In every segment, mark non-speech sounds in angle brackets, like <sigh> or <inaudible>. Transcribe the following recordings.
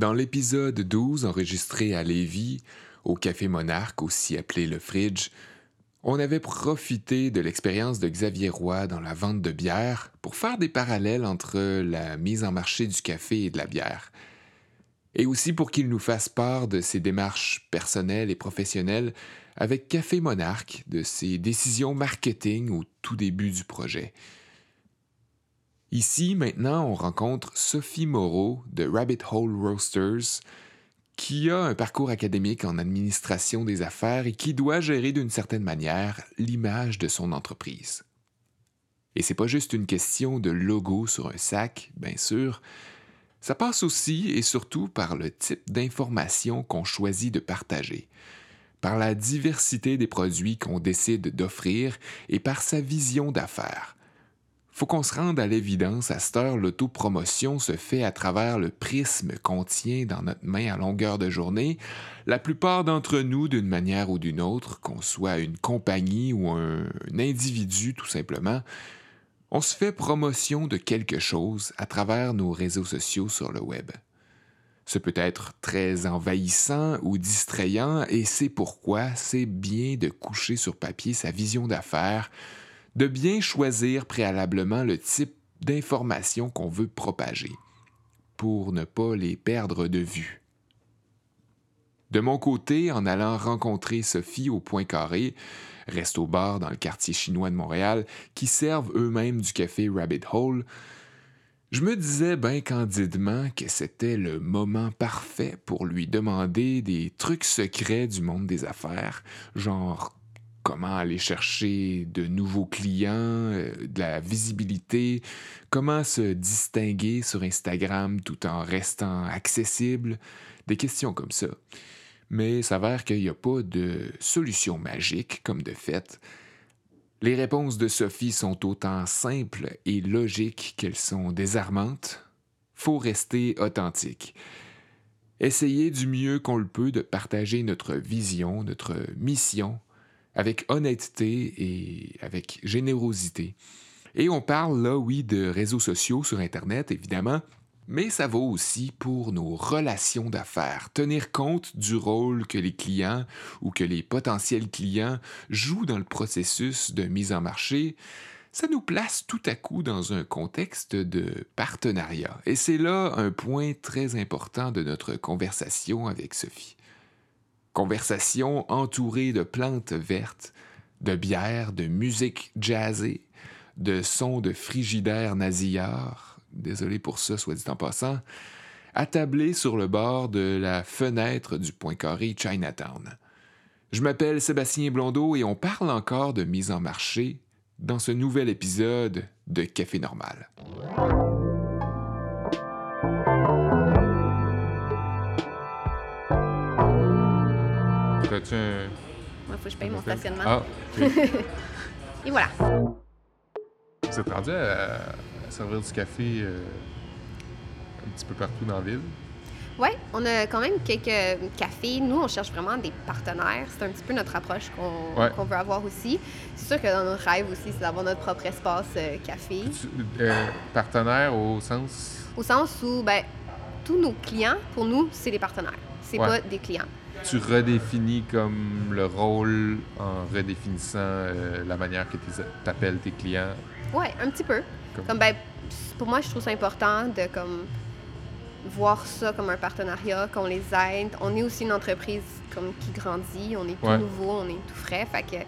Dans l'épisode 12 enregistré à Lévis, au Café Monarque, aussi appelé le Fridge, on avait profité de l'expérience de Xavier Roy dans la vente de bière pour faire des parallèles entre la mise en marché du café et de la bière. Et aussi pour qu'il nous fasse part de ses démarches personnelles et professionnelles avec Café Monarque, de ses décisions marketing au tout début du projet. Ici, maintenant, on rencontre Sophie Moreau de Rabbit Hole Roasters, qui a un parcours académique en administration des affaires et qui doit gérer d'une certaine manière l'image de son entreprise. Et c'est pas juste une question de logo sur un sac, bien sûr. Ça passe aussi et surtout par le type d'information qu'on choisit de partager, par la diversité des produits qu'on décide d'offrir et par sa vision d'affaires faut qu'on se rende à l'évidence, à cette heure, l'autopromotion se fait à travers le prisme qu'on tient dans notre main à longueur de journée. La plupart d'entre nous, d'une manière ou d'une autre, qu'on soit une compagnie ou un, un individu tout simplement, on se fait promotion de quelque chose à travers nos réseaux sociaux sur le web. Ce peut être très envahissant ou distrayant et c'est pourquoi c'est bien de coucher sur papier sa vision d'affaires, de bien choisir préalablement le type d'informations qu'on veut propager pour ne pas les perdre de vue. De mon côté, en allant rencontrer Sophie au Point Carré, resto-bar dans le quartier chinois de Montréal, qui servent eux-mêmes du café Rabbit Hole, je me disais bien candidement que c'était le moment parfait pour lui demander des trucs secrets du monde des affaires, genre comment aller chercher de nouveaux clients, euh, de la visibilité, comment se distinguer sur Instagram tout en restant accessible, des questions comme ça. Mais il s'avère qu'il n'y a pas de solution magique, comme de fait. Les réponses de Sophie sont autant simples et logiques qu'elles sont désarmantes. Faut rester authentique. Essayer du mieux qu'on le peut de partager notre vision, notre mission, avec honnêteté et avec générosité. Et on parle là, oui, de réseaux sociaux sur Internet, évidemment, mais ça vaut aussi pour nos relations d'affaires. Tenir compte du rôle que les clients ou que les potentiels clients jouent dans le processus de mise en marché, ça nous place tout à coup dans un contexte de partenariat. Et c'est là un point très important de notre conversation avec Sophie. Conversation entourée de plantes vertes, de bières, de musique jazzée, de sons de frigidaire nasillard, désolé pour ça, soit dit en passant, attablé sur le bord de la fenêtre du point carré Chinatown. Je m'appelle Sébastien Blondeau et on parle encore de mise en marché dans ce nouvel épisode de Café Normal. T'as-tu un. Moi, faut que je paye mon stationnement. Ah. <laughs> Et voilà. Vous êtes rendu à, à servir du café euh, un petit peu partout dans la ville? Ouais, on a quand même quelques cafés. Nous, on cherche vraiment des partenaires. C'est un petit peu notre approche qu'on Ouais. veut avoir aussi. C'est sûr que dans nos rêves aussi, c'est d'avoir notre propre espace euh, café. Tu- euh, partenaire au sens? Au sens où, ben, tous nos clients, pour nous, c'est des partenaires. C'est Ouais. pas des clients. Tu redéfinis comme le rôle en redéfinissant euh, la manière que tu appelles tes clients? Ouais, un petit peu. Comme- Comme ben, pour moi, je trouve ça important de comme voir ça comme un partenariat, qu'on les aide. On est aussi une entreprise comme qui grandit, on est tout Ouais. nouveau, on est tout frais, fait que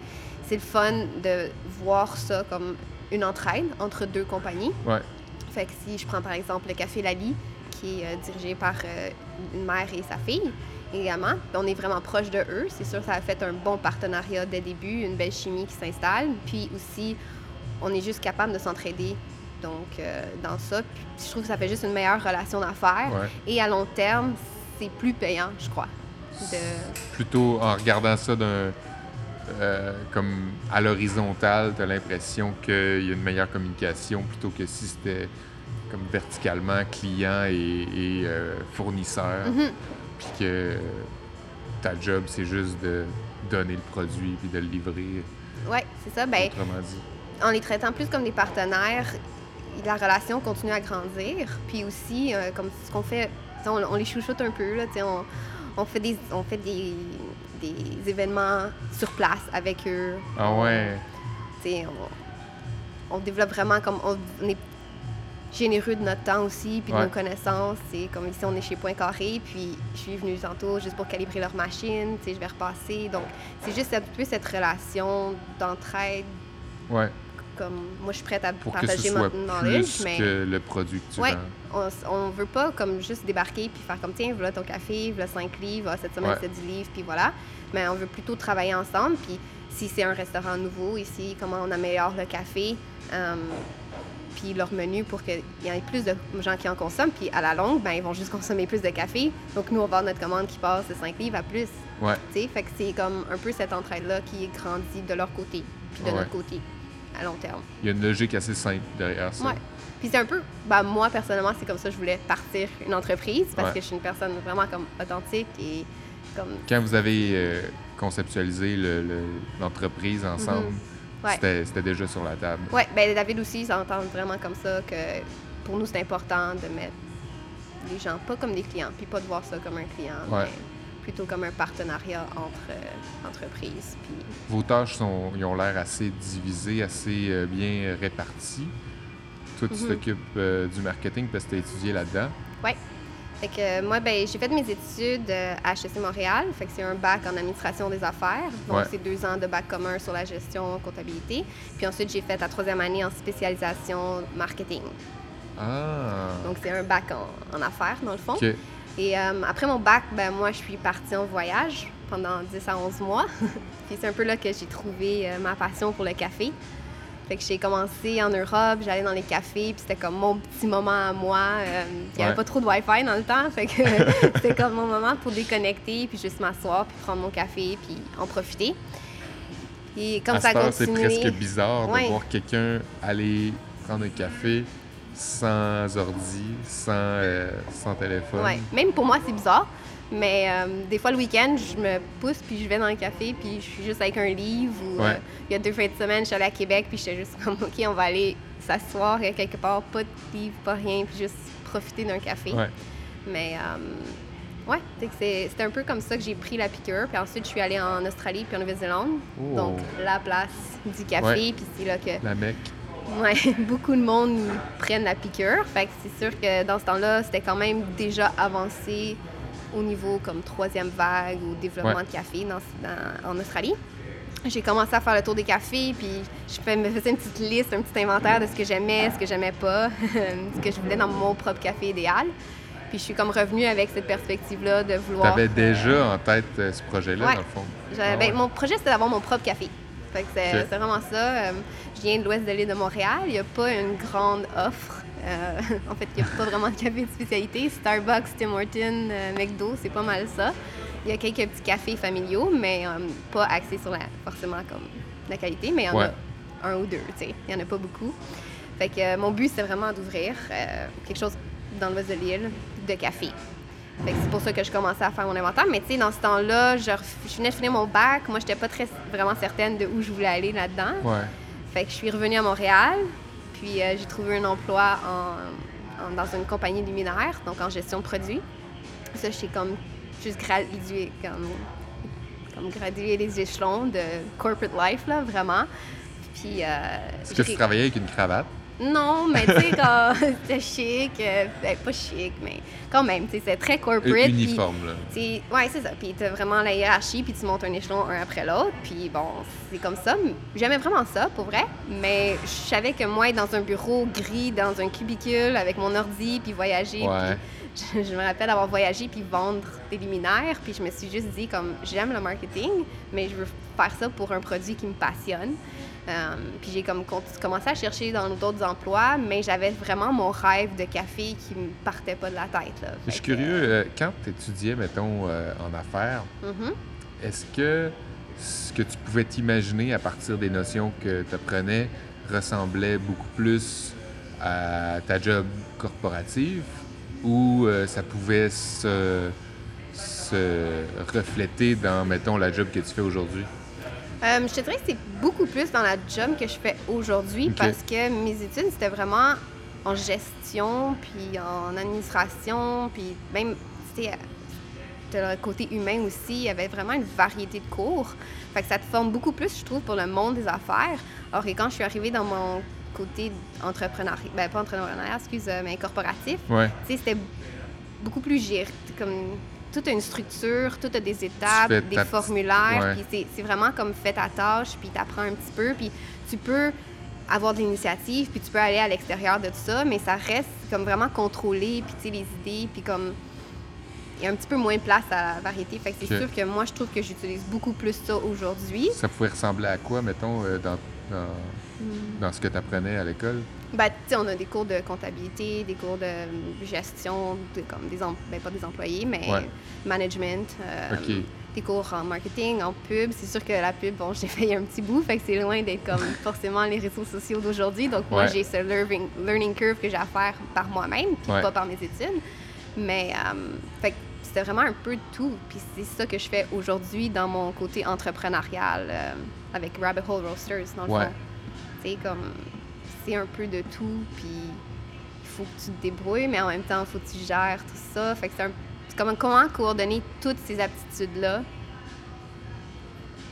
c'est le fun de voir ça comme une entraide entre deux compagnies. Ouais. Fait que si je prends par exemple le Café Lali, qui est euh, dirigé par euh, une mère et sa fille également, on est vraiment proche de eux. C'est sûr, ça a fait un bon partenariat dès le début, une belle chimie qui s'installe. Puis aussi, on est juste capable de s'entraider. Donc, euh, dans ça, puis je trouve que ça fait juste une meilleure relation d'affaires. Ouais. Et à long terme, c'est plus payant, je crois. De... Plutôt en regardant ça d'un. euh, comme à l'horizontale, tu as l'impression qu'il y a une meilleure communication plutôt que si c'était comme verticalement client et, et, euh, fournisseur. Mhm. Puis que ta job, c'est juste de donner le produit puis de le livrer, Ouais, c'est ça. Ben, autrement dit. en les traitant plus comme des partenaires, la relation continue à grandir. Puis aussi, euh, comme ce qu'on fait on, on les chouchoute un peu, là, on, on fait, des, on fait des, des événements sur place avec eux. Ah ouais. On, on développe vraiment comme. On, on est généreux de notre temps aussi, puis de nos connaissances. C'est comme ici, on est chez Point Carré, puis je suis venue tantôt juste pour calibrer leur machine, tu sais, je vais repasser. Donc, c'est juste un peu cette relation d'entraide, Ouais. comme moi, je suis prête à Pour que ce partager soit mon knowledge, plus mais que le produit que tu Ouais. vends. on, on veut pas comme juste débarquer puis faire comme tiens, voilà ton café, voilà 5 livres, ah, cette semaine Ouais. c'est 10 livres, puis voilà. Mais on veut plutôt travailler ensemble, puis si c'est un restaurant nouveau ici, comment on améliore le café, euh, puis leur menu pour qu'il y ait plus de gens qui en consomment, puis à la longue, ben, ils vont juste consommer plus de café. Donc nous, on va avoir notre commande qui passe de 5 livres à plus. Ouais. tu sais. Fait que c'est comme un peu cette entraide-là qui grandit de leur côté, puis de Ouais. notre côté, à long terme. Il y a une logique assez simple derrière ça. Ouais. Puis c'est un peu, ben moi personnellement, c'est comme ça que je voulais partir une entreprise parce Ouais. que je suis une personne vraiment comme authentique et comme Quand vous avez euh, conceptualisé le- le- l'entreprise ensemble, Mhm. Ouais. c'était déjà sur la table. ouais, ben David aussi, il s'entend vraiment comme ça que pour nous c'est important de mettre les gens pas comme des clients, puis pas de voir ça comme un client, Ouais. mais plutôt comme un partenariat entre euh, entreprises. Puis Vos tâches sont, ils ont l'air assez divisées, assez euh, bien réparties. Toi, tu Mhm. t'occupes euh, du marketing parce que tu as étudié là-dedans. Ouais. Fait que euh, moi, ben, j'ai fait mes études euh, à HEC Montréal. Fait que c'est un bac en administration des affaires. Donc, Ouais. c'est deux ans de bac commun sur la gestion, comptabilité. Puis ensuite, j'ai fait la troisième année en spécialisation marketing. Ah! Donc, c'est un bac en, en affaires, dans le fond. Et euh, après mon bac, ben, moi, je suis partie en voyage pendant 10 à 11 mois. <laughs> puis c'est un peu là que j'ai trouvé euh, ma passion pour le café. Fait que j'ai commencé en Europe, j'allais dans les cafés, puis c'était comme mon petit moment à moi. Euh, il n'y avait Ouais. pas trop de Wi-Fi dans le temps, fait que <laughs> <laughs> c'était comme mon moment pour déconnecter, puis juste m'asseoir, puis prendre mon café, puis en profiter. Et comme à ça a c'est presque bizarre Ouais. de voir quelqu'un aller prendre un café sans ordi, sans, euh, sans téléphone. Ouais. Même pour moi, c'est bizarre. Mais euh, des fois, le week-end, je me pousse, puis je vais dans le café, puis je suis juste avec un livre. Ou, Ouais. euh, il y a deux fins de semaine, je suis allée à Québec, puis j'étais juste comme, OK, on va aller s'asseoir euh, quelque part, pas de livre, pas rien, puis juste profiter d'un café. Ouais. Mais, euh, ouais, c'est un peu comme ça que j'ai pris la piqûre. Puis ensuite, je suis allée en Australie, puis en Nouvelle-Zélande. Oh. Donc, la place du café, Ouais. puis c'est là que La Mecque. Ouais, <laughs> beaucoup de monde prennent la piqûre. Fait que c'est sûr que dans ce temps-là, c'était quand même déjà avancé au niveau comme troisième vague ou développement Ouais. de café dans, dans- en Australie. J'ai commencé à faire le tour des cafés, puis je fais- me faisais une petite liste, un petit inventaire de ce que j'aimais, ce que j'aimais pas, <laughs> ce que je voulais dans mon propre café idéal. Puis je suis comme revenue avec cette perspective-là de Tu vouloir... avais déjà en tête euh, ce projet-là, Ouais. dans le fond? Ah ben, ouais. Mon projet, c'était d'avoir mon propre café. Fait que c'est Ok. c'est vraiment ça. Euh, je viens de l'ouest de l'île de Montréal. Il n'y a pas une grande offre. Euh, <laughs> en fait, il n'y a pas vraiment de café de spécialité. Starbucks, Tim Hortons, euh, McDo, c'est pas mal ça. Il y a quelques petits cafés familiaux, mais euh, pas axés sur la, forcément comme la qualité, mais il y en Ouais. a un ou deux, tu sais. Il n'y en a pas beaucoup. Fait que mon but, c'est vraiment d'ouvrir quelque chose dans l'ouest de l'île de café. Fait que c'est pour ça que je commençais à faire mon inventaire. Mais tu sais, dans ce temps-là, je, venais de finir mon bac. Moi, j'étais pas très vraiment certaine de où je voulais aller là-dedans. Ouais. Fait que je suis revenue à Montréal. Puis euh, j'ai trouvé un emploi en- en- dans une compagnie luminaire, donc en gestion de produits. Ça, j'ai comme juste gradué, comme, comme gradué les échelons de corporate life, là, vraiment. Puis. euh, Est-ce que tu travaillais avec une cravate? Non, mais tu sais, quand <laughs> c'était chic, euh, ben, pas chic, mais quand même, tu sais, c'est très corporate. Uniforme, là. ouais, c'est ça. Puis t'as vraiment la hiérarchie, puis tu montes un échelon un après l'autre. Puis bon, c'est comme ça. J'aimais vraiment ça, pour vrai. Mais je savais que moi, être dans un bureau gris, dans un cubicule, avec mon ordi, puis voyager, Ouais. <laughs> je me rappelle avoir voyagé puis vendre des luminaires. Puis je me suis juste dit, comme, j'aime le marketing, mais je veux faire ça pour un produit qui me passionne. Euh, puis j'ai comme commencé à chercher dans d'autres emplois, mais j'avais vraiment mon rêve de café qui me partait pas de la tête. Là. Je suis que, curieux, euh, quand tu étudiais, mettons, euh, en affaires, mhm. est-ce que ce que tu pouvais t'imaginer à partir des notions que tu apprenais ressemblait beaucoup plus à ta job corporative ou euh, ça pouvait se, se refléter dans, mettons, la job que tu fais aujourd'hui? Euh, je te dirais que c'est beaucoup plus dans la job que je fais aujourd'hui parce que mes études, c'était vraiment en gestion, puis en administration, puis même, tu sais, de le côté humain aussi, il y avait vraiment une variété de cours. Fait que ça te forme beaucoup plus, je trouve, pour le monde des affaires. Alors que quand je suis arrivée dans mon côté entrepreneurial, ben pas entrepreneurial, excuse, euh, mais corporatif, Ouais. tu sais, c'était beaucoup plus géré. Comme tout a une structure, tout a des étapes, des formulaires, ouais. puis c'est- vraiment comme fais ta tâche, puis t'apprends un petit peu, puis tu peux avoir de l'initiative, puis tu peux aller à l'extérieur de tout ça, mais ça reste comme vraiment contrôlé, puis tu sais, les idées, puis comme il y a un petit peu moins de place à la variété. Fait que c'est sûr que moi, je trouve que j'utilise beaucoup plus ça aujourd'hui. Ça pouvait ressembler à quoi, mettons, euh, dans, dans, Hmm. dans ce que tu apprenais à l'école? Ben, on a des cours de comptabilité, des cours de euh, gestion, de, comme des em- ben, pas des employés, mais Ouais. management, euh, OK. des cours en marketing, en pub. C'est sûr que la pub, bon, <laughs> j'ai fait un petit bout, fait que c'est loin d'être comme <laughs> forcément les réseaux sociaux d'aujourd'hui. Donc, moi, j'ai ce learning, learning curve que j'ai à faire par moi-même, puis Ouais. pas par mes études. Mais, euh, fait c'était vraiment un peu de tout. Puis c'est ça que je fais aujourd'hui dans mon côté entrepreneurial euh, avec Rabbit Hole Roasters, dans le fond. C'est comme, c'est un peu de tout, puis il faut que tu te débrouilles, mais en même temps, il faut que tu gères tout ça. Fait que c'est un- c'est comme comment coordonner toutes ces aptitudes-là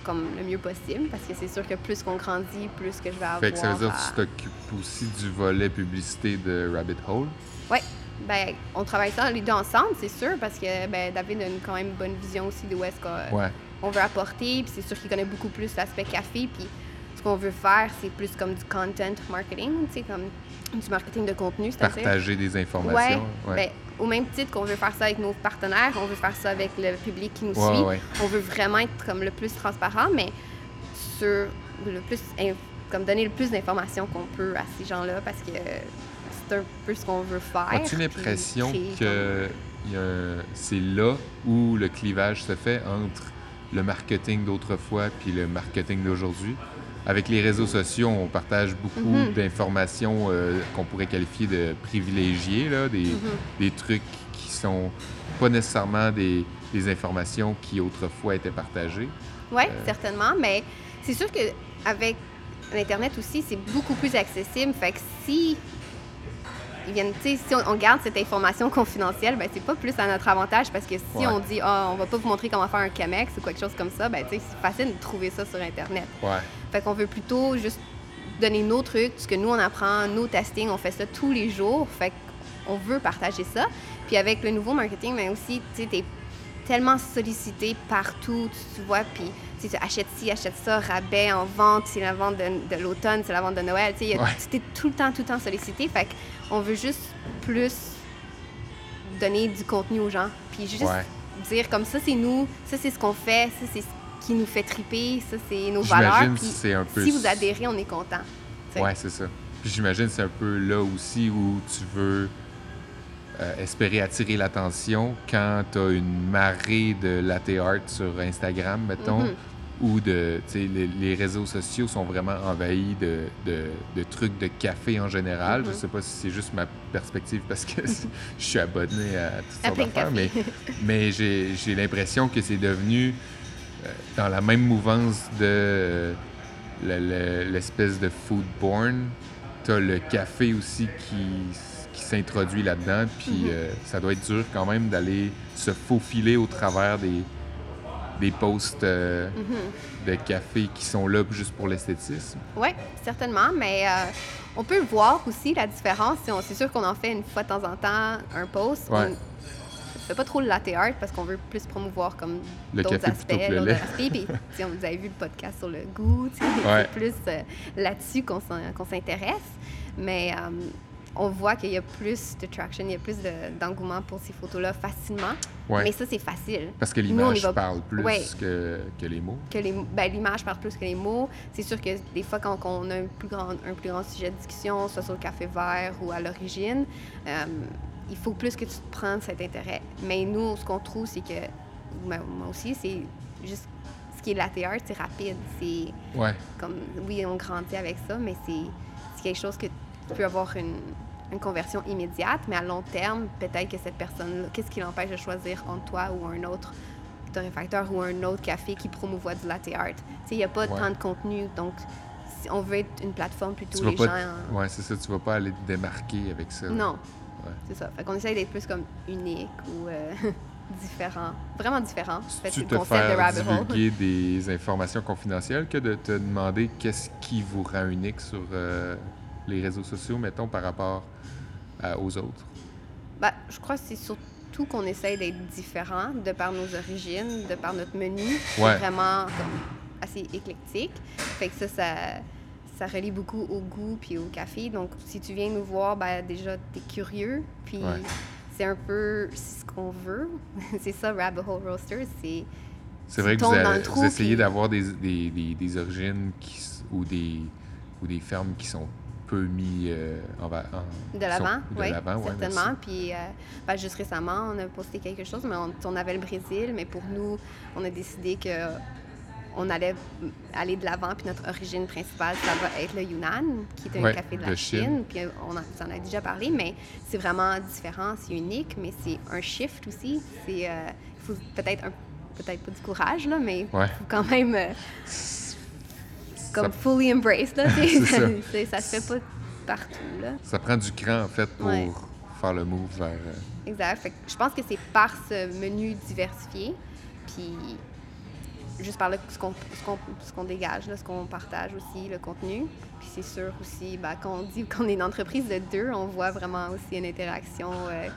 comme le mieux possible, parce que c'est sûr que plus qu'on grandit, plus que je vais avoir. Fait que ça veut dire que tu t'occupes aussi du volet publicité de Rabbit Hole? Ouais. Ben, on travaille ça les deux ensemble, c'est sûr, parce que ben, David a une quand même bonne vision aussi de où est-ce qu'on Ouais. on veut apporter. Puis c'est sûr qu'il connaît beaucoup plus l'aspect café. Puis ce qu'on veut faire, c'est plus comme du content marketing, tu sais, comme du marketing de contenu, c'est-à-dire. Partager des Ouais, informations. ben, au même titre qu'on veut faire ça avec nos partenaires, on veut faire ça avec le public qui nous Ouais, suit. ouais. On veut vraiment être comme le plus transparent, mais sur le plus comme donner le plus d'informations qu'on peut à ces gens-là parce que c'est un peu ce qu'on veut faire. As-tu l'impression que c'est là où le clivage se fait entre le marketing d'autrefois puis le marketing d'aujourd'hui? Avec les réseaux sociaux, on partage beaucoup Mhm. d'informations euh, qu'on pourrait qualifier de privilégiées, là, des, Mhm. des trucs qui sont pas nécessairement des, des informations qui autrefois étaient partagées. Oui, Euh, certainement, mais c'est sûr qu'avec l'Internet aussi, c'est beaucoup plus accessible. Fait que si ils viennent, si on, on garde cette information confidentielle, ben c'est pas plus à notre avantage parce que si Ouais. on dit ah on va pas vous montrer comment faire un Camex ou quelque chose comme ça, ben c'est facile de trouver ça sur Internet. Ouais. Fait qu'on veut plutôt juste donner nos trucs, ce que nous on apprend, nos testings, on fait ça tous les jours. Fait qu'on veut partager ça. Puis avec le nouveau marketing, mais aussi, tu sais, t'es tellement sollicité partout, tu, vois, puis tu achètes ci, achètes ça, rabais en vente, c'est la vente de, de l'automne, c'est la vente de Noël, tu sais, Ouais. tout le temps, tout le temps sollicité. Fait qu'on veut juste plus donner du contenu aux gens, puis juste Ouais. dire comme ça, c'est nous, ça c'est ce qu'on fait, ça c'est ce qui nous fait triper, ça c'est nos valeurs. Puis c'est un peu si vous adhérez, on est content. tu sais. Ouais, c'est ça. Puis j'imagine que c'est un peu là aussi où tu veux euh, espérer attirer l'attention quand tu as une marée de latte art sur Instagram, mettons, Mhm. ou de, tu sais, les, les réseaux sociaux sont vraiment envahis de, de- de trucs de café en général. Je Mhm. sais pas si c'est juste ma perspective parce que <laughs> <laughs> je suis abonné à toutes sortes d'affaires, mais, mais j'ai j'ai l'impression que c'est devenu dans la même mouvance de euh, le- le- l'espèce de foodborne. Tu as le café aussi qui, qui s'introduit là-dedans, puis Mhm. euh, ça doit être dur quand même d'aller se faufiler au travers des, des posts euh, Mhm. de café qui sont là juste pour l'esthétisme. Oui, certainement, mais euh, on peut voir aussi la différence. Si on- C'est sûr qu'on en fait une fois de temps en temps un post. Ouais. On fait pas trop le latte art parce qu'on veut plus promouvoir comme d'autres aspects. d'autres aspects. Puis, vous avez vu le podcast sur le goût, Ouais. c'est plus euh, là-dessus qu'on s'intéresse. Mais euh, on voit qu'il y a plus de traction, il y a plus de- d'engouement pour ces photos-là facilement. Ouais. Mais ça, c'est facile. Parce que l'image va- parle plus Ouais. que, que les mots. que les- ben, l'image parle plus que les mots. C'est sûr que des fois, quand on a un plus grand, un plus grand sujet de discussion, soit sur le café vert ou à l'origine, euh, il faut plus que tu te prennes cet intérêt. Mais nous, ce qu'on trouve, c'est que, moi aussi, c'est juste ce qui est latte art, c'est rapide. C'est Ouais. comme, oui, on grandit avec ça, mais c'est quelque chose que tu peux avoir une, une conversion immédiate, mais à long terme, peut-être que cette personne-là, qu'est-ce qui l'empêche de choisir entre toi ou un autre torréfacteur ou un autre café qui promouvoit du latte art? Tu sais, il n'y a pas Ouais. tant de contenu, donc si on veut être une plateforme plutôt Tu les pas gens. Ouais, c'est ça. Tu vas pas aller te démarquer avec ça. Non. Ouais. C'est ça. Fait qu'on essaye d'être plus comme unique ou euh, <laughs> différent. Vraiment différent. Fait tu te concept de faire Rabbit Hole. divulguer des informations confidentielles que de te demander qu'est-ce qui vous rend unique sur euh, les réseaux sociaux, mettons, par rapport à- aux autres? Ben, je crois que c'est surtout qu'on essaye d'être différent de par nos origines, de par notre menu. C'est vraiment comme, assez éclectique. Fait que ça, ça, ça relie beaucoup au goût puis au café. Donc, si tu viens nous voir, ben, déjà, tu es curieux. Puis, Ouais. c'est un peu ce qu'on veut. <laughs> c'est ça, Rabbit Hole Roasters. C'est C'est vrai que vous, avez- trou, vous essayez puis- d'avoir des, des, des, des origines qui, ou, des, ou des fermes qui sont peu mis euh, en, en- De l'avant, oui, De l'avant, ouais, certainement. Puis, euh, ben, juste récemment, on a posté quelque chose, mais on, on avait le Brésil, mais pour nous, on a décidé que on allait aller de l'avant, puis notre origine principale, ça va être le Yunnan, qui est un Ouais, café de la Chine. Chine. Puis on en, en a déjà parlé, mais c'est vraiment différent, c'est unique, mais c'est un shift aussi. C'est, euh, il faut peut-être un, peut-être pas du courage, là, mais il Ouais. faut quand même euh, comme Ça- fully embrace, là, <laughs> <laughs> ça. Se fait pas partout, là. Ça prend du cran, en fait, pour Ouais. faire le move vers... euh, Exact. Fait que je pense que c'est par ce menu diversifié, puis juste par là, ce qu'on dégage, là, ce qu'on partage aussi, le contenu. Puis c'est sûr aussi, ben, quand on dit qu'on est une entreprise de deux, on voit vraiment aussi une interaction euh,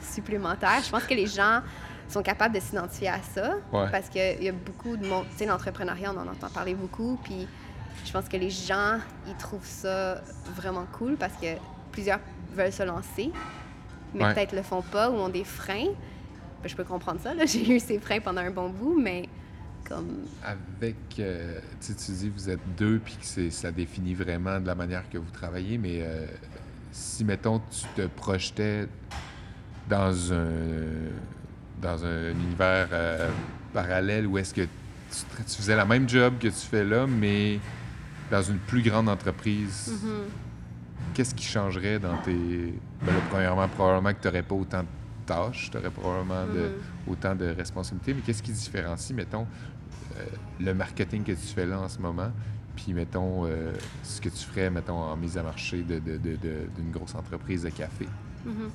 supplémentaire. Je pense que les gens sont capables de s'identifier à ça Ouais. parce qu'il y a beaucoup de monde. Tu sais, l'entrepreneuriat, on en entend parler beaucoup, puis je pense que les gens, ils trouvent ça vraiment cool parce que plusieurs veulent se lancer, mais Ouais. peut-être le font pas ou ont des freins. Ben, je peux comprendre ça. <laughs> J'ai eu ces freins pendant un bon bout, mais comme. Avec, euh, tu dis vous êtes deux, puis que c'est- ça définit vraiment de la manière que vous travaillez, mais euh, si, mettons, tu te projetais dans un, dans un univers euh, parallèle où est-ce que tu, faisais la même job que tu fais là, mais dans une plus grande entreprise, Mhm. qu'est-ce qui changerait dans tes... Ben là, premièrement, probablement que tu n'aurais pas autant de tâches, tu aurais probablement de, Mhm. autant de responsabilités, mais qu'est-ce qui différencie, mettons, le marketing que tu fais là en ce moment, puis, mettons, euh, ce que tu ferais, mettons, en mise à marché de- de- de- de- d'une grosse entreprise de café? Mhm.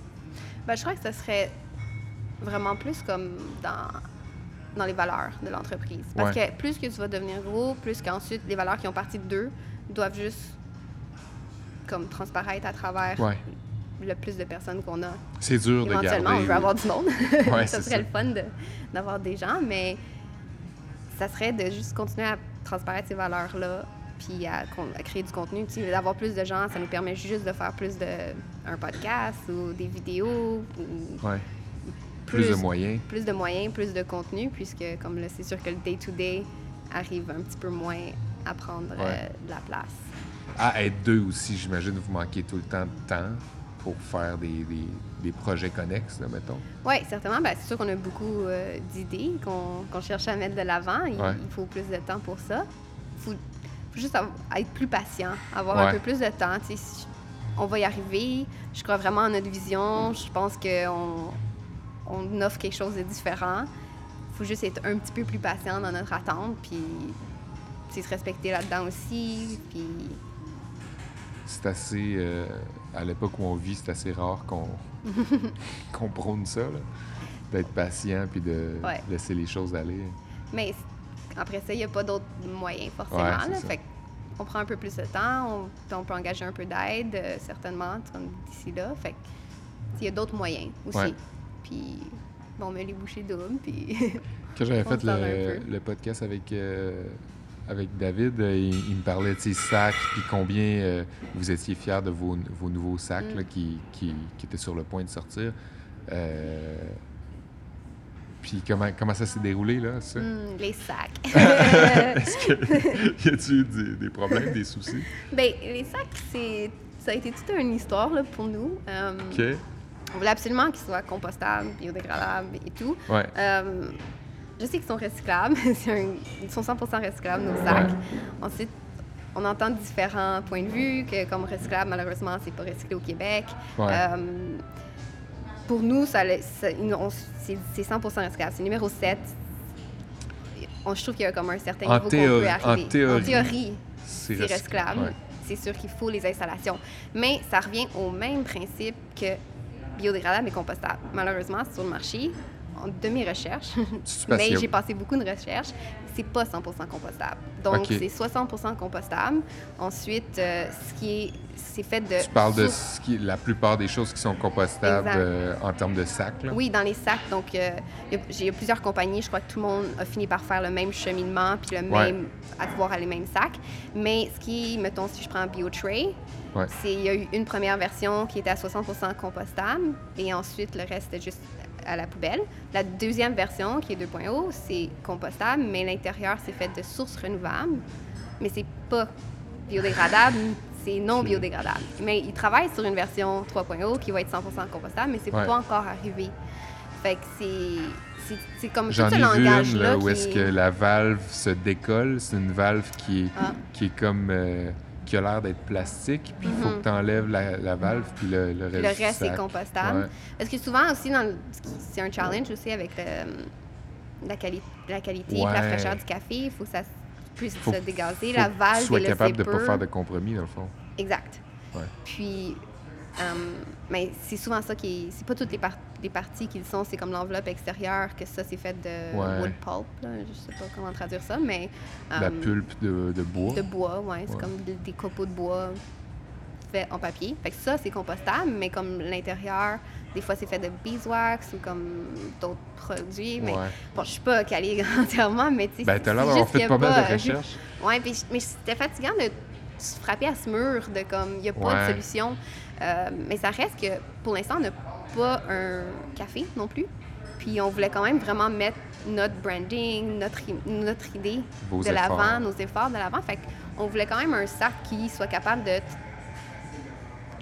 Ben, je crois que ce serait vraiment plus comme dans, dans les valeurs de l'entreprise. Parce Ouais. que plus que tu vas devenir gros, plus qu'ensuite les valeurs qui ont parti de deux doivent juste comme transparaître à travers Ouais. le plus de personnes qu'on a. C'est dur de garder... Éventuellement, on veut avoir du monde. <laughs> Ouais, ça serait ça. le fun de- d'avoir des gens, mais ça serait de juste continuer à transparaître ces valeurs-là, puis à, créer du contenu. Tu sais, D'avoir plus de gens, ça nous permet juste de faire plus de un podcast ou des vidéos, ou Ouais. Plus, de moyens. plus de moyens, plus de contenu, puisque comme là, c'est sûr que le day-to-day arrive un petit peu moins à prendre euh, de la place. À être deux aussi, j'imagine, vous manquez tout le temps de temps pour faire des, des- des projets connexes, là, mettons. Oui, certainement. Ben, c'est sûr qu'on a beaucoup euh, d'idées qu'on qu'on cherche à mettre de l'avant. Il, Ouais. il faut plus de temps pour ça. Il faut, faut juste être plus patient, avoir Ouais. un peu plus de temps. Si- on va y arriver. Je crois vraiment en notre vision. Je pense qu'on on offre quelque chose de différent. Il faut juste être un petit peu plus patient dans notre attente, puis se respecter là-dedans aussi. Puis C'est assez... euh, à l'époque où on vit, c'est assez rare qu'on qu'on prône ça, là. D'être patient puis de Ouais. laisser les choses aller. Mais après ça, il n'y a pas d'autres moyens forcément. Ouais, là. Fait on prend un peu plus de temps, on, on peut engager un peu d'aide, euh, certainement, d'ici là. Fait il y a d'autres moyens aussi. Ouais. Puis bon, on met les bouchées doubles, puis Quand j'avais <laughs> fait le, le podcast avec, euh, avec David, euh, il, il me parlait de ses sacs, puis combien euh, vous étiez fiers de vos, vos nouveaux sacs Mm. là, qui, qui, qui étaient sur le point de sortir. Euh, puis comment, comment ça s'est déroulé, là, ça? hum, les sacs. <laughs> <laughs> Est-ce que y a-tu eu des, des problèmes, des soucis? ben, les sacs, c'est ça a été toute une histoire là, pour nous. OK. On voulait absolument qu'ils soient compostables, biodégradables et tout. Ouais. Je sais qu'ils sont recyclables. <laughs> Un- ils sont 100% recyclables, nos sacs. Ensuite, on entend différents points de vue, que comme recyclable, malheureusement, c'est pas recyclé au Québec. Ouais. Euh, pour nous, ça, ça- c'est c'est 100 recyclable. C'est numéro 7. On, je trouve qu'il y a comme un certain En niveau qu'on peut arriver. En théorie. c'est c'est recyclable, ouais. C'est sûr qu'il faut les installations. Mais ça revient au même principe que biodégradable et compostable. Malheureusement, sur le marché, de mes recherches, <laughs> mais j'ai passé beaucoup de recherches, c'est pas 100 compostable. Donc, c'est 60% compostable. Ensuite, euh, ce qui est, c'est fait de... Tu parles de sources- ce qui, la plupart des choses qui sont compostables euh, en termes de sacs. Là. Oui, dans les sacs. Donc, euh, il y a- j'ai plusieurs compagnies. Je crois que tout le monde a fini par faire le même cheminement puis le Ouais. même avoir les mêmes sacs. Mais ce qui, est, mettons, si je prends BioTray, Ouais. c'est il y a eu une première version qui était à 60 compostable et ensuite le reste était juste à la poubelle. La deuxième version, qui est 2.0, c'est compostable, mais l'intérieur, c'est fait de sources renouvelables. Mais c'est pas biodégradable, c'est non biodégradable. Mais ils travaillent sur une version 3.0 qui va être 100% compostable, mais c'est Ouais. pas encore arrivé. Fait que c'est. c'est- comme tout J'en ce une là, où est-ce est- que la valve se décolle. C'est une valve qui est, Ah. qui est comme. euh, qui a l'air d'être plastique. Puis il faut Mhm. que tu enlèves la, la valve, puis le, le reste. Le reste est compostable. Ouais. Parce que souvent aussi, c'est un challenge aussi avec le- la, quali- la qualité et la Ouais. fraîcheur du café. Il faut que ça puisse Faut- se dégazer. Faut La que valve tu sois et le capable de ne pas faire de compromis, dans le fond. Exact. Ouais. Puis, euh, mais c'est souvent ça qui est. C'est pas toutes les, par- les parties qui le sont. C'est comme l'enveloppe extérieure, que ça, c'est fait de Ouais. wood pulp. Là. Je sais pas comment traduire ça, mais. La euh, pulpe de, de bois. De bois, ouais. C'est comme des, des copeaux de bois faits en papier. Fait que ça, c'est compostable, mais comme l'intérieur, des fois, c'est fait de beeswax ou comme d'autres produits. Mais Ouais. bon, je suis pas calée <laughs> entièrement, mais tu sais. Ben, t'as l'air d'avoir fait pas mal de pas- recherches. <laughs> Puis, mais c'était fatigant de se frapper à ce mur de comme, il n'y a pas de solution. Euh, mais ça reste que pour l'instant, on n'a pas un café non plus. Puis on voulait quand même vraiment mettre notre branding, notre, notre idée Vos de l'avant, nos efforts de l'avant. Fait qu'on voulait quand même un sac qui soit capable de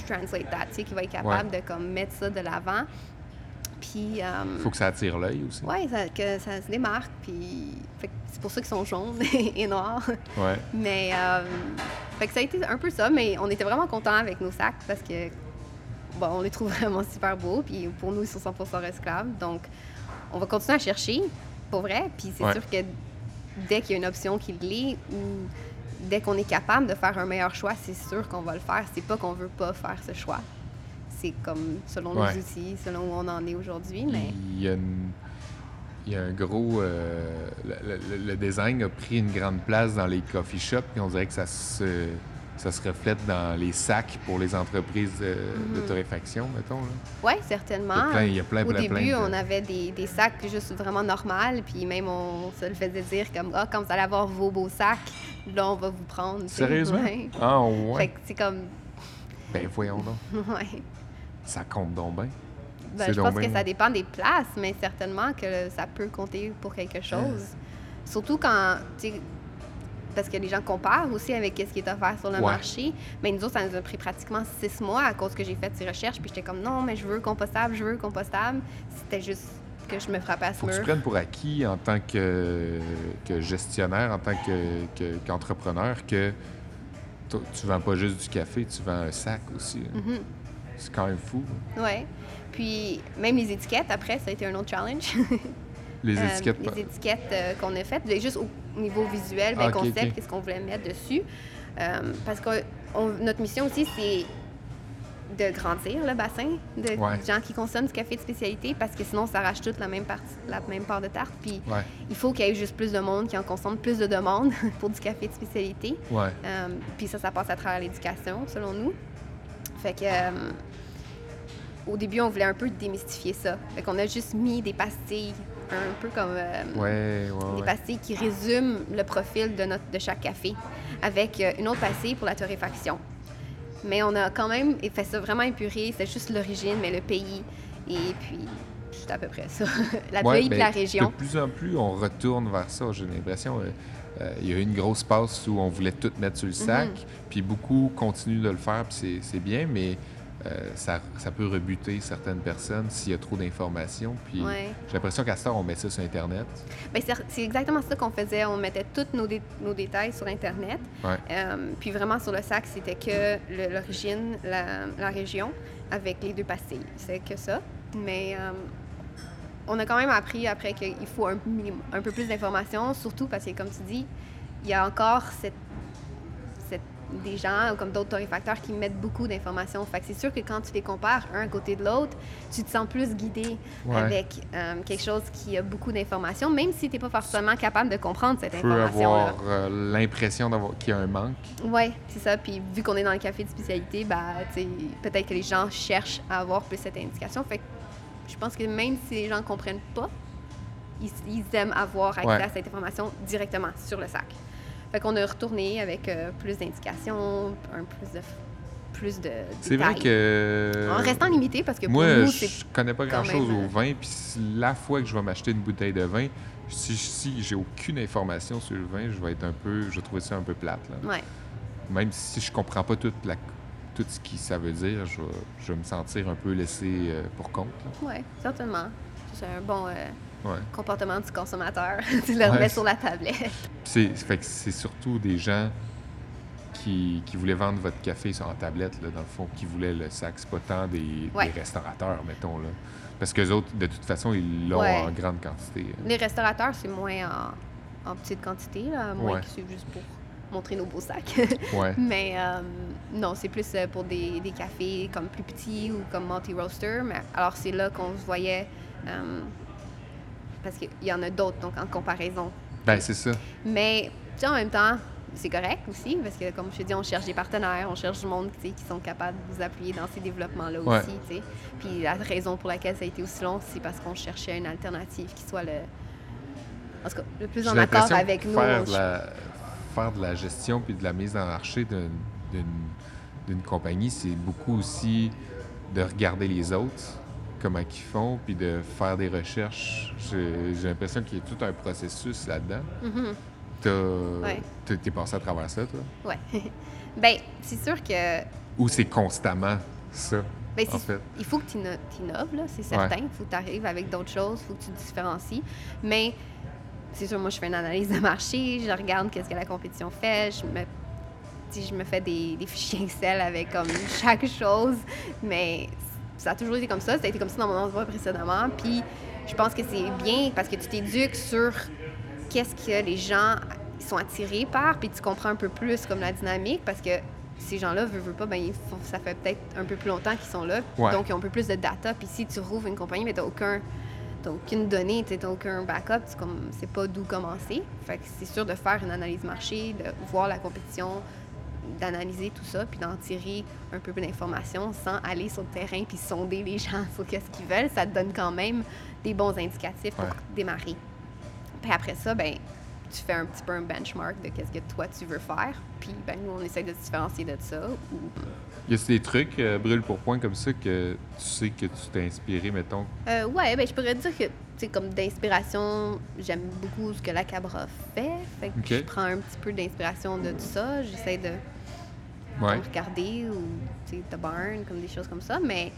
translate that, tu sais, qui va être capable de comme mettre ça de l'avant. Puis, euh, faut que ça attire l'œil aussi. ça- que ça se démarque. Puis, fait que c'est pour ça qu'ils sont jaunes <laughs> et noirs. Ouais. Mais euh, fait que ça a été un peu ça, mais on était vraiment contents avec nos sacs parce que bon, on les trouve <laughs> vraiment super beaux, puis pour nous ils sont 100% recyclables. Donc on va continuer à chercher pour vrai, puis c'est Ouais. sûr que dès qu'il y a une option qui l'est ou dès qu'on est capable de faire un meilleur choix, c'est sûr qu'on va le faire. C'est pas qu'on veut pas faire ce choix. C'est comme selon nos Ouais. outils, selon où on en est aujourd'hui, mais Il y a, une- il y a un gros. euh, le, le- le design a pris une grande place dans les coffee shops, puis on dirait que ça se, ça se reflète dans les sacs pour les entreprises de, de Mhm. torréfaction, mettons. Là. ouais, Il y certainement. a plein, il y a plein, Au plein, début, plein de- on avait des, des sacs juste vraiment normales, puis même on se le faisait dire comme ah, quand vous allez avoir vos beaux sacs, là on va vous prendre. Sérieusement? Ouais. Ah, ouais. Fait que c'est comme Ben voyons donc. <laughs> ouais. Ça compte donc bien. Ben, je pense que ça dépend des places, mais certainement que ça peut compter pour quelque chose. Surtout quand tu sais, parce que les gens comparent aussi avec ce qui est offert sur le Ouais. marché. Mais nous autres, ça nous a pris pratiquement six mois à cause que j'ai fait ces recherches. Puis j'étais comme, non, mais je veux compostable, je veux compostable. C'était juste que je me frappais à ce Faut que tu mur. prennes pour acquis en tant que, que gestionnaire, en tant que- que- qu'entrepreneur, que, toi, tu vends pas juste du café, tu vends un sac aussi. là. Mhm. C'est quand même fou. Ouais. Puis même les étiquettes, après, ça a été un autre challenge. <laughs> Les Euh, étiquettes. les étiquettes euh, qu'on a faites, juste au niveau visuel, ben, Ah, concept, qu'est-ce qu'on voulait mettre dessus. Euh, parce que on- notre mission aussi, c'est de grandir le bassin de Ouais. gens qui consomment du café de spécialité parce que sinon ça arrache toute la même partie, la même part de tarte. Puis Ouais, il faut qu'il y ait juste plus de monde qui en consomme, plus de demandes <laughs> pour du café de spécialité. ouais. Euh, puis ça, ça passe à travers l'éducation, selon nous. Fait que, euh, au début, on voulait un peu démystifier ça. Fait qu'on a juste mis des pastilles, un peu comme euh, Ouais, ouais, des pastilles qui résument le profil de, notre, de chaque café, avec euh, une autre pastille pour la torréfaction. Mais on a quand même fait ça vraiment épuré. C'est juste l'origine, mais le pays. Et puis, c'est à peu près ça. <laughs> la pays ben, la région. De plus en plus, on retourne vers ça. J'ai l'impression. euh, euh, il y a eu une grosse passe où on voulait tout mettre sur le sac, Mhm. puis beaucoup continuent de le faire, puis c'est- c'est bien, mais euh, ça, ça peut rebuter certaines personnes s'il y a trop d'informations. Puis Ouais. j'ai l'impression qu'à ce temps, on met ça sur Internet. Ben, c'est exactement ça qu'on faisait. On mettait tous nos, dé- nos détails sur Internet. Ouais. Euh, puis vraiment, sur le sac, c'était que l'origine, la, la région, avec les deux pastilles. C'est que ça. Mais euh, on a quand même appris après qu'il faut un peu plus d'informations, surtout parce que, comme tu dis, il y a encore cette, des gens, comme d'autres torréfacteurs, qui mettent beaucoup d'informations. Fait que c'est sûr que quand tu les compares un à côté de l'autre, tu te sens plus guidé Ouais. avec euh, quelque chose qui a beaucoup d'informations, même si tu n'es pas forcément capable de comprendre cette Tu peux avoir euh, l'impression qu'il y a un manque. Oui, c'est ça. Puis vu qu'on est dans le café de spécialité, bah, peut-être que les gens cherchent à avoir plus cette indication. Fait que je pense que même si les gens ne comprennent pas, ils, ils aiment avoir accès Ouais. à cette information directement sur le sac. Fait qu'on a retourné avec euh, plus d'indications, un plus de plus de C'est vrai que. En restant limité, parce que pour Moi, nous, je connais pas grand-chose au euh, vin, puis la fois que je vais m'acheter une bouteille de vin, si, si j'ai aucune information sur le vin, je vais être un peu, je vais trouver ça un peu plate. Là. Ouais. Même si je comprends pas toute la, tout ce que ça veut dire, je vais, je vais me sentir un peu laissé euh, pour compte. Oui, certainement. C'est un bon euh, Ouais. comportement du consommateur. <laughs> tu le Ouais. remets sur la tablette. C'est, surtout des gens qui, qui voulaient vendre votre café sur en tablette, là, dans le fond, qui voulaient le sac. C'est pas tant des, Ouais. des restaurateurs, mettons. Là. Parce que autres, de toute façon, ils l'ont en grande quantité. Les restaurateurs, c'est moins en, en petite quantité, là, moins que c'est juste pour montrer nos beaux sacs. <laughs> Ouais. <laughs> Mais euh, non, c'est plus euh, pour des, des cafés comme plus petits ou comme multi-roaster. Mais alors, c'est là qu'on se voyait. euh, parce qu'il y en a d'autres, donc en comparaison. Ben, c'est ça. Mais, tu sais, en même temps, c'est correct aussi, parce que, comme je te dis, on cherche des partenaires, on cherche du monde qui sont capables de vous appuyer dans ces développements-là Ouais. aussi. tu sais. Puis la raison pour laquelle ça a été aussi long, c'est parce qu'on cherchait une alternative qui soit le, en tout cas, le plus en accord avec nous. Faire de, la, faire de la gestion puis de la mise en marché d'une compagnie, c'est beaucoup aussi de regarder les autres, comment ils font, puis de faire des recherches. J'ai l'impression qu'il y a tout un processus là-dedans. T'as- Ouais. t'es- passé à travers ça, toi? Ouais. <laughs> ben, c'est sûr que Ou c'est constamment ça, Ben, en fait? il faut que tu inno- innoves, c'est certain. Il faut que tu arrives avec d'autres choses, il faut que tu te différencies. Mais c'est sûr, moi, je fais une analyse de marché, je regarde qu'est-ce que la compétition fait, je me, je me fais des, des fichiers Excel avec comme chaque chose. Mais ça a toujours été comme ça. Ça a été comme ça dans mon endroit précédemment. Puis je pense que c'est bien parce que tu t'éduques sur qu'est-ce que les gens sont attirés par, puis tu comprends un peu plus comme la dynamique parce que ces gens-là, veulent, veulent pas, ben, font- ça fait peut-être un peu plus longtemps qu'ils sont là, Ouais. donc ils ont un peu plus de data. Puis si tu rouvres une compagnie, mais tu n'as aucun, aucune donnée, tu n'as aucun backup, tu comme, sais pas d'où commencer. Fait que c'est sûr de faire une analyse marché, de voir la compétition, d'analyser tout ça, puis d'en tirer un peu d'informations sans aller sur le terrain puis sonder les <laughs> gens sur qu'est-ce qu'ils veulent. Ça te donne quand même des bons indicatifs pour Ouais. démarrer. Puis après ça, ben tu fais un petit peu un benchmark de qu'est-ce que toi tu veux faire. Puis ben nous on essaie de se différencier de ça. Ou... Y a des trucs, euh, brûle pour point comme ça, que tu sais que tu t'es inspiré, mettons? Euh, ouais, ben je pourrais dire que c'est comme d'inspiration, j'aime beaucoup ce que la Cabra fait. Fait que je prends un petit peu d'inspiration de tout ça. J'essaie de Ouais. regarder ou tu sais, The Barn, comme des choses comme ça. Mais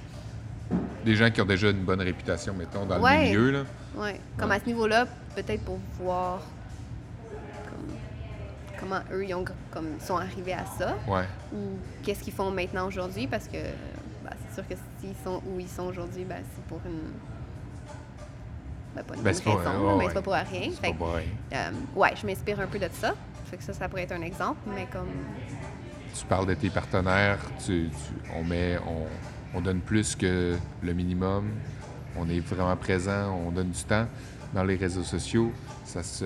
Des gens qui ont déjà une bonne réputation, mettons, dans le Ouais. milieu, là. Ouais, comme à ce niveau-là, peut-être pour voir comme, comment eux ils ont, comme, sont arrivés à ça Ouais. ou qu'est-ce qu'ils font maintenant aujourd'hui parce que bah, c'est sûr que s'ils sont où ils sont aujourd'hui, bah, c'est pour une. bah, pas une Ben, pas- raison, là, mais c'est pas pour rien. Fait pas euh, ouais, je m'inspire un peu de ça. Fait que ça, ça pourrait être un exemple, mais comme. Tu parles de tes partenaires, tu, tu- on met, on, on donne plus que le minimum, on est vraiment présent, on donne du temps. Dans les réseaux sociaux, ça se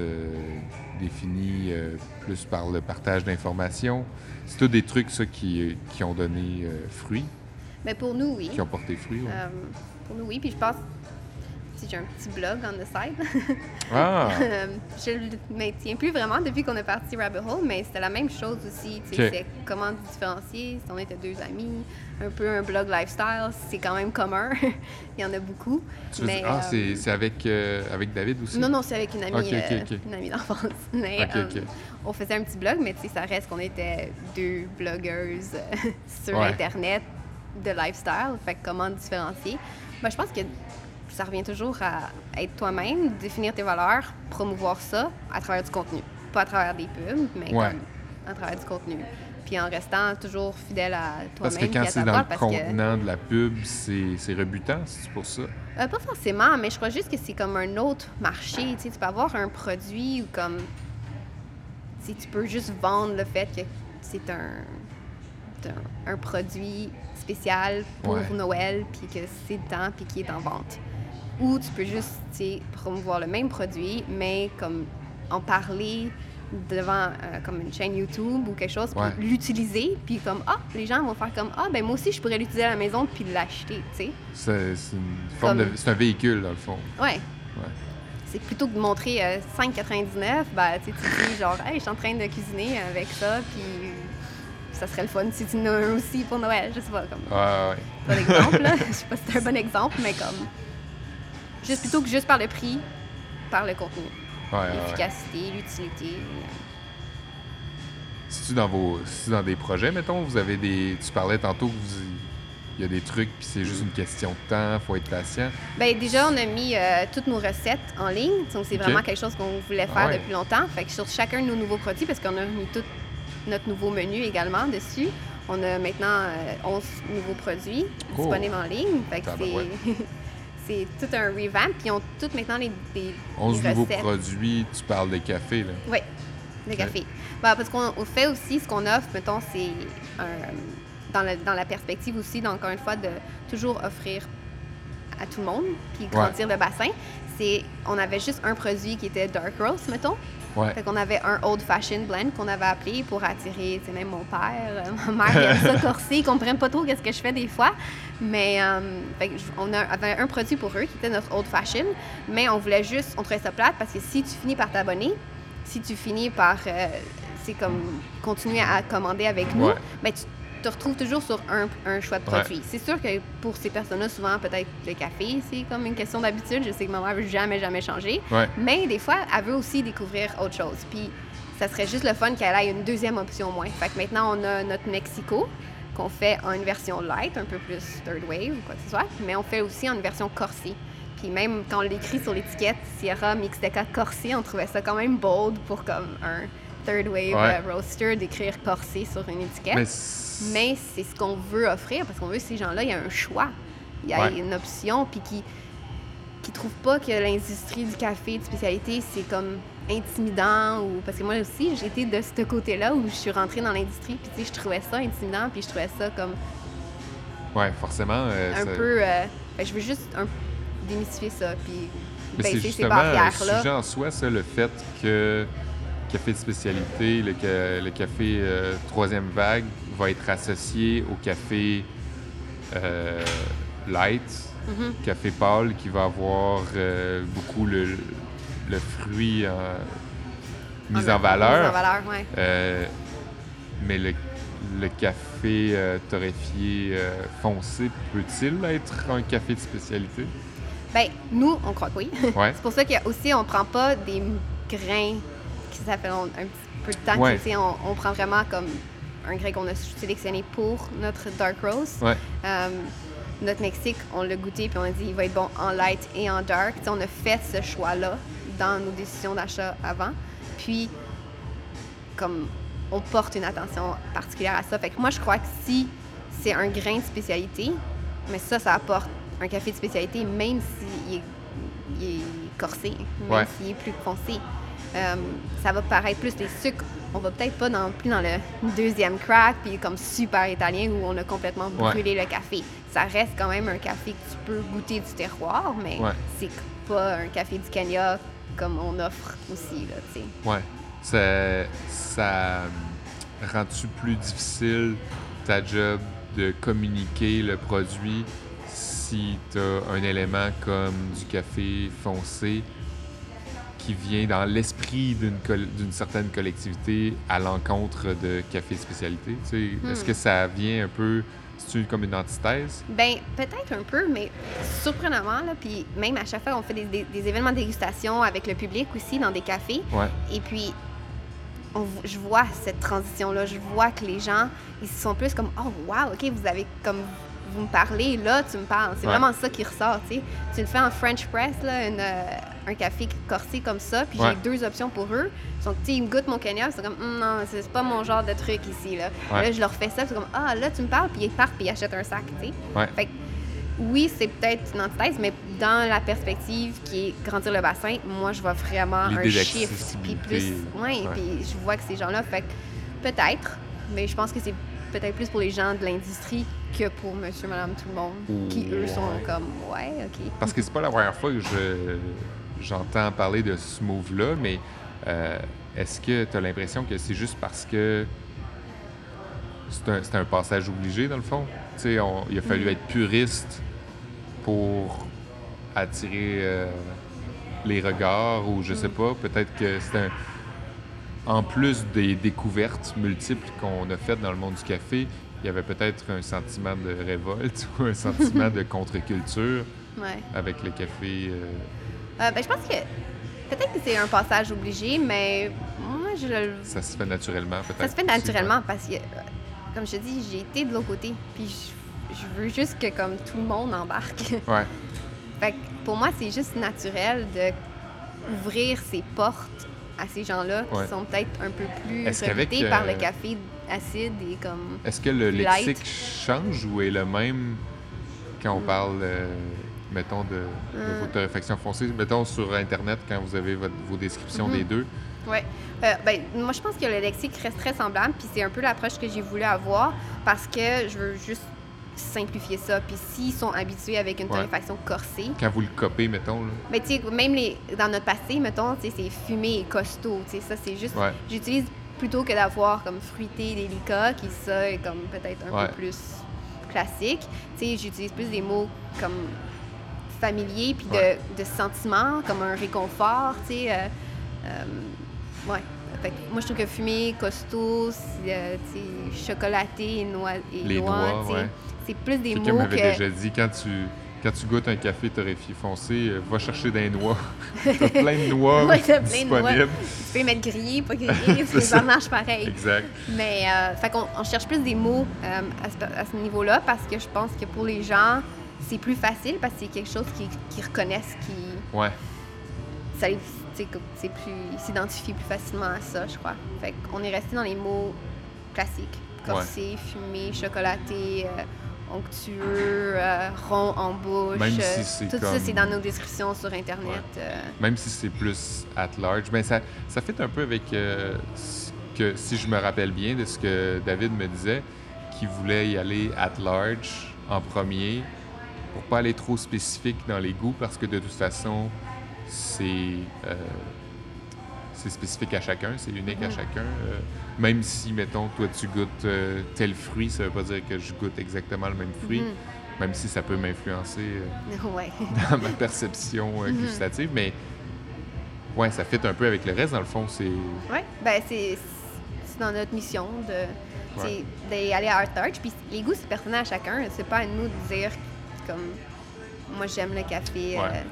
définit euh, plus par le partage d'informations. C'est tous des trucs, ça, qui, qui ont donné euh, fruit, Mais pour nous, oui. qui ont porté fruit. ouais. Euh, pour nous, oui. Puis je pense. J'ai un petit blog on the side. Ah! <laughs> Euh, je le maintiens plus vraiment depuis qu'on est parti Rabbit Hole, mais c'était la même chose aussi. tu sais, Ok. C'est comment différencier. Si on était deux amis, un peu un blog lifestyle, c'est quand même commun. <laughs> Il y en a beaucoup. Tu veux mais, dire- ah, euh, c'est avec, euh, avec David aussi? Non, non, c'est avec une amie, une amie d'enfance. <laughs> Mais on faisait un petit blog, mais tu sais, ça reste qu'on était deux blogueuses sur Ouais. Internet de lifestyle. Fait que comment différencier? Ben, je pense que ça revient toujours à être toi-même, définir tes valeurs, promouvoir ça à travers du contenu. Pas à travers des pubs, mais Ouais. comme à travers du contenu. Puis en restant toujours fidèle à Parce toi-même que quand c'est dans le parce que... contenant de la pub, c'est rebutant, c'est pour ça? Euh, pas forcément, mais je crois juste que c'est comme un autre marché. Tu sais, tu peux avoir un produit ou comme. Si tu peux juste vendre le fait que c'est un, un, un produit spécial pour Ouais. Noël, puis que c'est temps, puis qui est en vente. Ou tu peux juste promouvoir le même produit, mais comme en parler devant euh, comme une chaîne YouTube ou quelque chose, puis l'utiliser, puis comme ah, les gens vont faire comme ah, ben moi aussi je pourrais l'utiliser à la maison puis l'acheter, tu sais. C'est c'est une forme Comme- de. C'est un véhicule, dans le fond. Ouais. Ouais. C'est plutôt que de montrer euh, 5,99, ben, tu dis <laughs> genre, hey, je suis en train de cuisiner avec ça, puis ça serait le fun si tu en as un aussi pour Noël. Je sais pas, comme, Ouais, ouais. pas d'exemple, là. <laughs> Je sais pas si c'est un bon exemple, mais comme. Juste plutôt que juste par le prix, par le contenu. Ouais, ouais, ouais. L'efficacité, l'utilité. C'est-tu dans vos. C'est dans des projets, mettons, vous avez des. Tu parlais tantôt que vous. Il y a des trucs, puis c'est juste une question de temps, faut être patient. Ben déjà, on a mis euh, toutes nos recettes en ligne. Donc, c'est vraiment quelque chose qu'on voulait faire ouais. depuis longtemps. Fait que sur chacun de nos nouveaux produits, parce qu'on a mis tout notre nouveau menu également dessus, on a maintenant euh, 11 nouveaux produits Oh. disponibles en ligne. Fait que c'est... <laughs> c'est tout un revamp. Puis, ils ont toutes maintenant les, des, 11 des nouveaux produits, tu parles des cafés, là. Oui, le café. Ben, parce qu'on on fait aussi, ce qu'on offre, mettons, c'est dans, le- dans la perspective aussi, donc, encore une fois, de toujours offrir à tout le monde, puis grandir le bassin. C'est, on avait juste un produit qui était Dark Roast, mettons. Ouais. Fait qu'on avait un Old Fashioned Blend qu'on avait appelé pour attirer, tu même mon père, euh, ma mère, aime ça corser, ils comprennent pas trop qu'est-ce que je fais des fois. Mais euh, fait on avait un produit pour eux qui était notre Old Fashioned, mais on voulait juste, on trouvait ça plate parce que si tu finis par t'abonner, si tu finis par, euh, c'est comme, continuer à commander avec nous, Ouais. ben, tu te retrouves toujours sur un, un choix de Ouais. produit. C'est sûr que pour ces personnes-là, souvent, peut-être le café, c'est comme une question d'habitude. Je sais que ma mère veut jamais, jamais changer. Ouais. Mais des fois, elle veut aussi découvrir autre chose. Puis ça serait juste le fun qu'elle ait une deuxième option au moins. Fait que maintenant, on a notre Mexico qu'on fait en une version light, un peu plus third wave ou quoi que ce soit. Mais on fait aussi en une version corsée. Puis même quand on l'écrit sur l'étiquette Sierra Mixteca corsé, on trouvait ça quand même bold pour comme un third wave Ouais. euh, roaster d'écrire corsé sur une étiquette. Mais c'est- c'est ce qu'on veut offrir parce qu'on veut que ces gens-là, il y a un choix. Il y a Ouais. une option, puis qui qui trouvent pas que l'industrie du café de spécialité, c'est comme intimidant ou parce que moi aussi j'étais de ce côté-là où je suis rentrée dans l'industrie puis tu sais je trouvais ça intimidant puis je trouvais ça comme Ouais, forcément. euh, un peu euh, que je veux juste un, démystifier ça puis c'est baisser ces justement un barrières là sujet en soi, ça, le fait que café de spécialité, le, ca- le café euh, troisième vague va être associé au café euh, light, Mhm. café pâle qui va avoir euh, beaucoup le, le fruit mis en Mise en valeur. valeur, ouais. Mais le, le café torréfié foncé peut-il être un café de spécialité? Ben, nous, on croit que oui. Ouais. <laughs> C'est pour ça qu'aussi, on prend pas des grains ça fait un petit peu de temps Ouais. que, on, on prend vraiment comme un grain qu'on a sélectionné pour notre Dark Rose. Ouais. Euh, notre Mexique, on l'a goûté puis on a dit il va être bon en light et en dark. On a fait ce choix-là dans nos décisions d'achat avant. Puis, comme on porte une attention particulière à ça. Fait que moi, je crois que si c'est un grain de spécialité, mais ça, ça apporte un café de spécialité, même s'il est, il est corsé, même Ouais. s'il est plus foncé. Euh, ça va paraître plus les sucres. On va peut-être pas non plus dans le deuxième crack, puis comme super italien où on a complètement Ouais. brûlé le café. Ça reste quand même un café que tu peux goûter du terroir, mais Ouais. c'est pas un café du Kenya comme on offre aussi, là, tu sais. Ouais. Ça, ça rend-tu plus difficile ta job de communiquer le produit si tu as un élément comme du café foncé? Qui vient dans l'esprit d'une certaine collectivité à l'encontre de café spécialité? tu sais? Est-ce Hmm. que ça vient un peu... C'est comme une antithèse? Ben, peut-être un peu, mais surprenamment, là, puis même à chaque fois, on fait des, des- des événements de dégustation avec le public aussi dans des cafés. Ouais. Et puis, on je vois cette transition-là. Je vois que les gens, ils sont plus comme Oh, wow, OK, vous avez comme. Vous me parlez, là, tu me parles. C'est Ouais. vraiment ça qui ressort, tu sais. Tu le fais en French press, là, une, euh, un café corsé comme ça, puis Ouais. j'ai deux options pour eux. Ils sont, tu sais, ils me goûtent mon ils sont comme Hum, non, c'est c'est pas mon genre de truc ici, là. Ouais. Là, je leur fais ça, c'est comme Ah, là, tu me parles, puis ils partent, puis ils achètent un sac, tu sais. Ouais. Fait que, oui, c'est peut-être une antithèse, mais dans la perspective qui est grandir le bassin, moi, je vois vraiment un shift. Puis plus. Ouais. puis je vois que ces gens-là, fait peut-être, mais je pense que c'est peut-être plus pour les gens de l'industrie que pour monsieur, madame, tout le monde, qui eux sont comme, ouais, ok. Parce que c'est pas la première fois que je, j'entends parler de ce move-là, mais euh, est-ce que tu as l'impression que c'est juste parce que c'est un, passage obligé, dans le fond? Tu sais, on- il a fallu être puriste pour attirer euh, les regards, ou je sais pas, peut-être que c'est un... En plus des découvertes multiples qu'on a faites dans le monde du café, il y avait peut-être un sentiment de révolte <laughs> ou un sentiment de <laughs> contre-culture Ouais. avec le café. euh, Euh, ben, je pense que peut-être que c'est un passage obligé, mais moi, je le ça se fait naturellement, peut-être. Ça se fait aussi, naturellement parce que, euh, comme je te dis, j'ai été de l'autre côté. Puis je, je veux juste que comme tout le monde embarque. <laughs> Ouais. Fait que pour moi, c'est juste naturel de ouvrir ses portes à ces gens-là qui sont peut-être un peu plus rebutés par le euh, café acide et comme... Est-ce que le Light. lexique change ou est le même quand on Mm. parle, euh, mettons, de, de Euh. votre torréfaction foncée? Mettons sur Internet, quand vous avez votre- vos descriptions Mhm. des deux? Ouais. Euh, ben, moi, je pense que le lexique reste très semblable, puis c'est un peu l'approche que j'ai voulu avoir parce que je veux juste simplifier ça. Puis s'ils sont habitués avec une Ouais. torréfaction corsée, Quand vous le copez, mettons. Là. Mais tu sais, même les, dans notre passé, mettons, c'est fumé et costaud. Tu sais, ça, c'est juste. Ouais. J'utilise plutôt que d'avoir comme fruité, délicat, qui ça est comme peut-être un Ouais. peu plus classique. Tu sais, j'utilise plus des mots comme familiers puis de, Ouais. de sentiments, comme un réconfort, tu sais. euh, euh, ouais. Fait que moi, je trouve que fumé, costaud, c'est, euh, chocolaté et noix, et Les noix, ouais. c'est plus des mots m'avait que... déjà dit, quand tu, quand tu goûtes un café torréfié foncé, euh, va chercher des noix. <laughs> T'as plein de noix Ouais, t'as plein de noix. disponibles. Tu peux mettre grillés, pas <laughs> grillés, C'est ça marche pareil. Exact. Mais, euh, fait qu'on on cherche plus des mots euh, à ce, à ce niveau-là parce que je pense que pour les gens, c'est plus facile parce que c'est quelque chose qu'ils reconnaissent, qui Ouais. ça les- c'est plus, ils s'identifient plus facilement à ça, je crois. Fait qu'on est resté dans les mots classiques corsé, fumé, chocolaté, euh, onctueux, euh, rond en bouche. Même si euh, c'est tout ça, c'est dans nos descriptions sur Internet. Ouais. euh, Même si c'est plus at large. Ben ça, ça fait un peu avec ce que, si je me rappelle bien, de ce que David me disait, qu'il voulait y aller at large en premier pour pas aller trop spécifique dans les goûts parce que de toute façon, c'est euh, c'est spécifique à chacun, c'est unique à Mhm. chacun. Euh, même si, mettons, toi tu goûtes euh, tel fruit, ça veut pas dire que je goûte exactement le même fruit, mhm. même si ça peut m'influencer. euh, <laughs> Ouais. <laughs> dans ma perception Mhm. gustative, mais ouais, ça fit un peu avec le reste, dans le fond. C'est. Oui, ben c'est c'est dans notre mission de Ouais. d'aller à Art Touch. Puis les goûts, c'est personnel à chacun. C'est pas à nous de dire comme moi j'aime le café. euh, Ouais.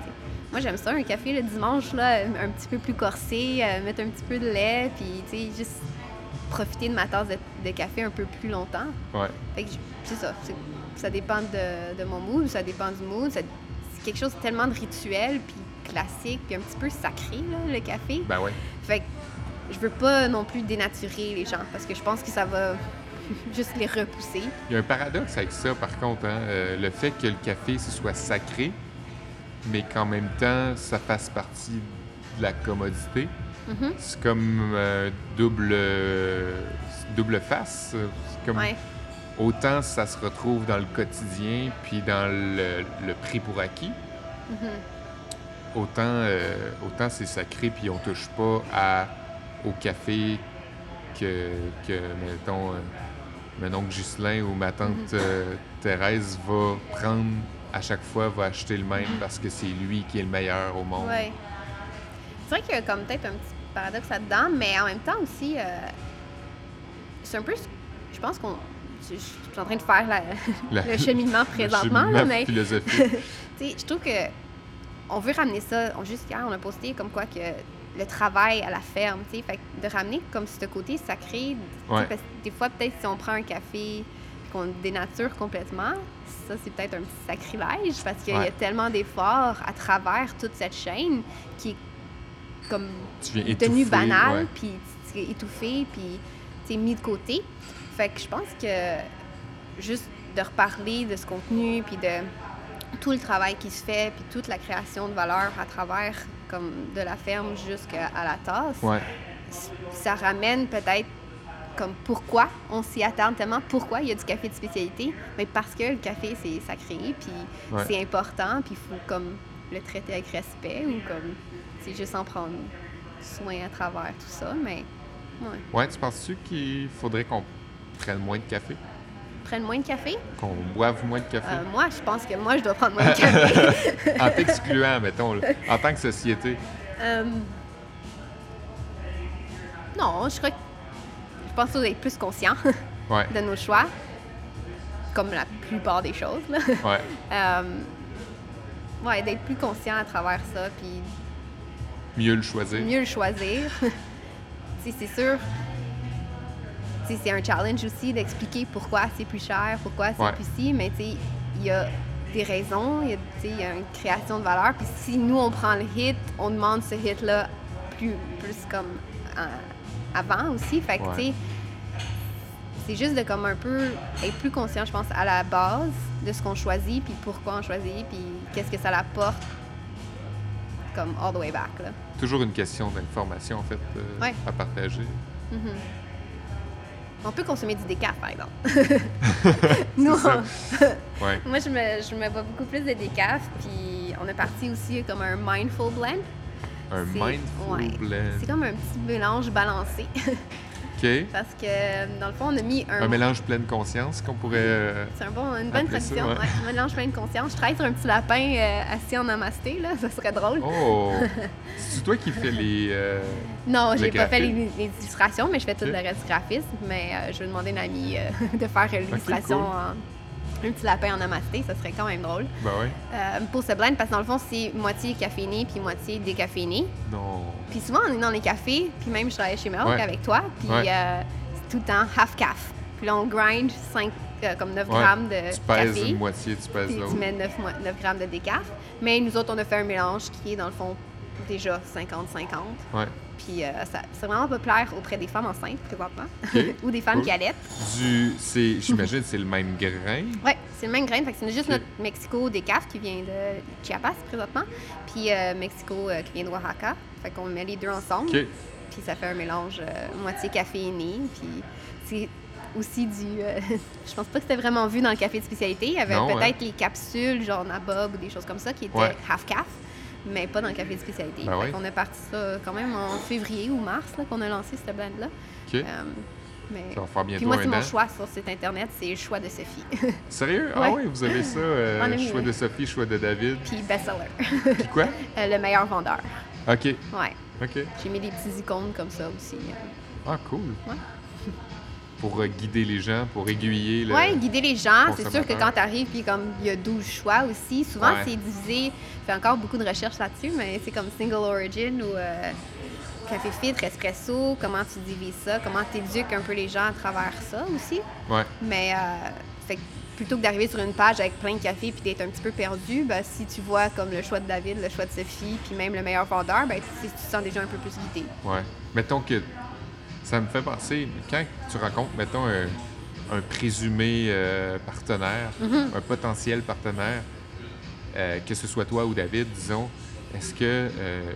moi j'aime ça, un café le dimanche, là, un petit peu plus corsé, euh, mettre un petit peu de lait, puis tu sais, juste profiter de ma tasse de, de café un peu plus longtemps. Ouais. Fait que c'est ça. Ça dépend de, de mon mood, ça dépend du mood. C'est quelque chose de tellement de rituel, puis classique, puis un petit peu sacré, là, le café. Ben ouais. Fait que je veux pas non plus dénaturer les gens parce que je pense que ça va <laughs> juste les repousser. Il y a un paradoxe avec ça, par contre. hein, euh, le fait que le café, ce soit sacré, mais qu'en même temps, ça fasse partie de la commodité. Mhm. C'est comme euh, double, euh, double face. Comme Ouais. autant ça se retrouve dans le quotidien, puis dans le, le prix pour acquis. Mhm. Autant, autant c'est sacré, puis on touche pas à, au café que, que mettons, mon oncle Ghislain ou ma tante euh, Thérèse va prendre à chaque fois, va acheter le même parce que c'est lui qui est le meilleur au monde. C'est vrai qu'il y a comme peut-être un petit paradoxe là-dedans, mais en même temps aussi, euh, c'est un peu. Je pense qu'on. Je, je suis en train de faire la- <laughs> La- le cheminement Le présentement, là, cheminement mais philosophique. <laughs> Tu sais, je trouve que on veut ramener ça. On, juste hier, on a posté comme quoi que le travail à la ferme, tu sais, fait que de ramener comme ce côté sacré. Ouais. Parce que des fois, peut-être si on prend un café qu'on dénature complètement, ça c'est peut-être un petit sacrilège parce qu'il y a tellement d'efforts à travers toute cette chaîne qui est comme tu viens devenu étouffer, banal, ouais. puis tu sais, étouffé, puis mis de côté. Fait que je pense que juste de reparler de ce contenu, puis de tout le travail qui se fait, puis toute la création de valeur à travers comme de la ferme jusqu'à la tasse, Ouais. ça ramène peut-être comme pourquoi on s'y attarde tellement, pourquoi il y a du café de spécialité. Mais parce que le café, c'est sacré, puis Ouais. c'est important, puis il faut comme le traiter avec respect ou comme c'est juste en prendre soin à travers tout ça. Mais ouais. Ouais, tu penses-tu qu'il faudrait qu'on prenne moins de café? Prenne moins de café. Qu'on boive moins de café? Euh, moi, je pense que moi, je dois prendre moins de café. <laughs> en t'excluant, mettons, là, en tant que société. Euh, Non, je crois que je pense faut être plus conscient <laughs> Ouais, de nos choix, comme la plupart des choses. Là. ouais. <laughs> Euh, ouais, d'être plus conscient à travers ça, puis Mieux le choisir. mieux le choisir. C'est sûr. C'est un challenge aussi d'expliquer pourquoi c'est plus cher, pourquoi c'est Ouais. plus si, mais tu sais, il y a des raisons, il y, a, y une création de valeur. Puis si nous, on prend le hit, on demande ce hit-là plus, plus comme euh, avant aussi. Fait que, Ouais. tu sais, c'est juste de comme un peu être plus conscient, je pense, à la base de ce qu'on choisit, puis pourquoi on choisit, puis qu'est-ce que ça l'apporte, comme all the way back, là. Toujours une question d'information, en fait, euh, Ouais. à partager. Mhm. On peut consommer du décaf, par exemple. <laughs> Nous, on- <laughs> Ouais. moi, je me, je me bois beaucoup plus de décaf, puis on a parti aussi comme un mindful blend. Un mindful ouais. blend. C'est comme un petit mélange balancé, <laughs> OK. parce que dans le fond, on a mis un... Un mélange pleine conscience qu'on pourrait... euh, C'est un bon, une bonne tradition, ouais. ouais. Un mélange plein de conscience. Je travaille sur un petit lapin euh, assis en namasté, là, ça serait drôle. Oh! <laughs> C'est toi qui fais les... euh, Non, j'ai pas fait les, illustrations, mais je fais tout le reste du graphisme. Mais euh, je vais demander à une amie <laughs> de faire euh, l'illustration cool. en un petit lapin en namasté, ça serait quand même drôle. Ben ouais. Euh, pour ce blend, parce que dans le fond, c'est moitié caféiné puis moitié décaféiné. Non. Puis souvent, on est dans les cafés, puis même je travaille chez Ouais. avec toi, puis Ouais. euh, c'est tout le temps half caf. Puis là, on grind 5, comme 9 Ouais. grammes de Tu pèses café. une moitié, tu pèses Puis tu l'autre. mets 9, grammes de décaf. Mais nous autres, on a fait un mélange qui est dans le fond déjà 50-50. Ouais. Puis euh, ça- c'est vraiment populaire auprès des femmes enceintes présentement. <laughs> Ou des femmes Cool. qui allaitent. Du... c'est- J'imagine c'est le même grain. Ouais, c'est le même grain. Fait que c'est juste notre Mexico décaf qui vient de Chiapas présentement. Puis euh, Mexico euh, qui vient de Oaxaca. Fait qu'on met les deux ensemble. Puis ça fait un mélange euh, moitié caféiné. Puis c'est aussi du. euh, <laughs> je pense pas que c'était vraiment vu dans le café de spécialité. Il y avait Non, peut-être les capsules, genre Nabob ou des choses comme ça, qui étaient Ouais. half caf, mais pas dans le café de spécialité. Ben qu'on a parti ça quand même en février ou mars qu'on a lancé ce blend-là. OK. Euh, mais... Ça va faire Puis bientôt moi, un c'est mon an. choix sur site internet, c'est le choix de Sophie. <laughs> Sérieux? Ah oui, vous avez ça. euh, <laughs> On choix de Sophie, choix de David. Puis bestseller. Puis quoi? <laughs> Euh, le meilleur vendeur. OK. Ouais. OK. J'ai mis des petits icônes comme ça aussi. Ah, cool. Ouais. Pour euh, guider les gens, pour aiguiller le... Ouais, guider les gens. C'est sûr que quand tu arrives, puis comme il y a 12 choix aussi, souvent Ouais. c'est divisé. Je fais encore beaucoup de recherches là-dessus, mais c'est comme single origin ou euh, café filtre, espresso, comment tu divises ça, comment tu éduques un peu les gens à travers ça aussi. Ouais. Mais euh, fait que plutôt que d'arriver sur une page avec plein de café puis d'être un petit peu perdu, ben, si tu vois comme le choix de David, le choix de Sophie, puis même le meilleur vendeur, ben, tu, tu te sens déjà un peu plus guidé. Ouais. Mettons que ça me fait penser, quand tu rencontres, mettons, un, un présumé euh, partenaire, Mhm. un potentiel partenaire, euh, que ce soit toi ou David, disons, est-ce que, euh,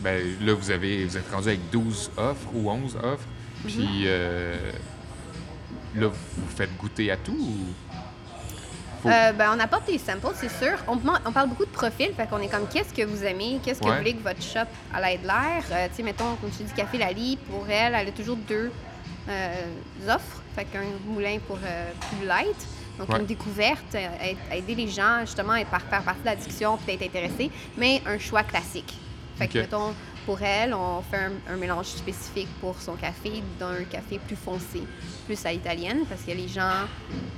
ben, là, vous, avez, vous êtes rendu avec 12 offres ou 11 offres, Mhm. puis là, vous faites goûter à tout ou... Euh, ben, on apporte des samples, c'est sûr. On, parle beaucoup de profil, fait qu'on est comme qu'est-ce que vous aimez, qu'est-ce que Ouais. vous voulez que votre shop à l'aide l'air? Euh, tu sais, mettons, comme je dis, Café Lali, pour elle, elle a toujours deux euh, offres. Fait qu'un moulin pour euh, plus light. Donc, Ouais. une découverte, aide- aider les gens justement à faire partie de la discussion, peut-être intéressés, mais un choix classique. Fait que, mettons, pour elle, on fait un, un mélange spécifique pour son café d'un café plus foncé, plus à l'italienne, parce que les gens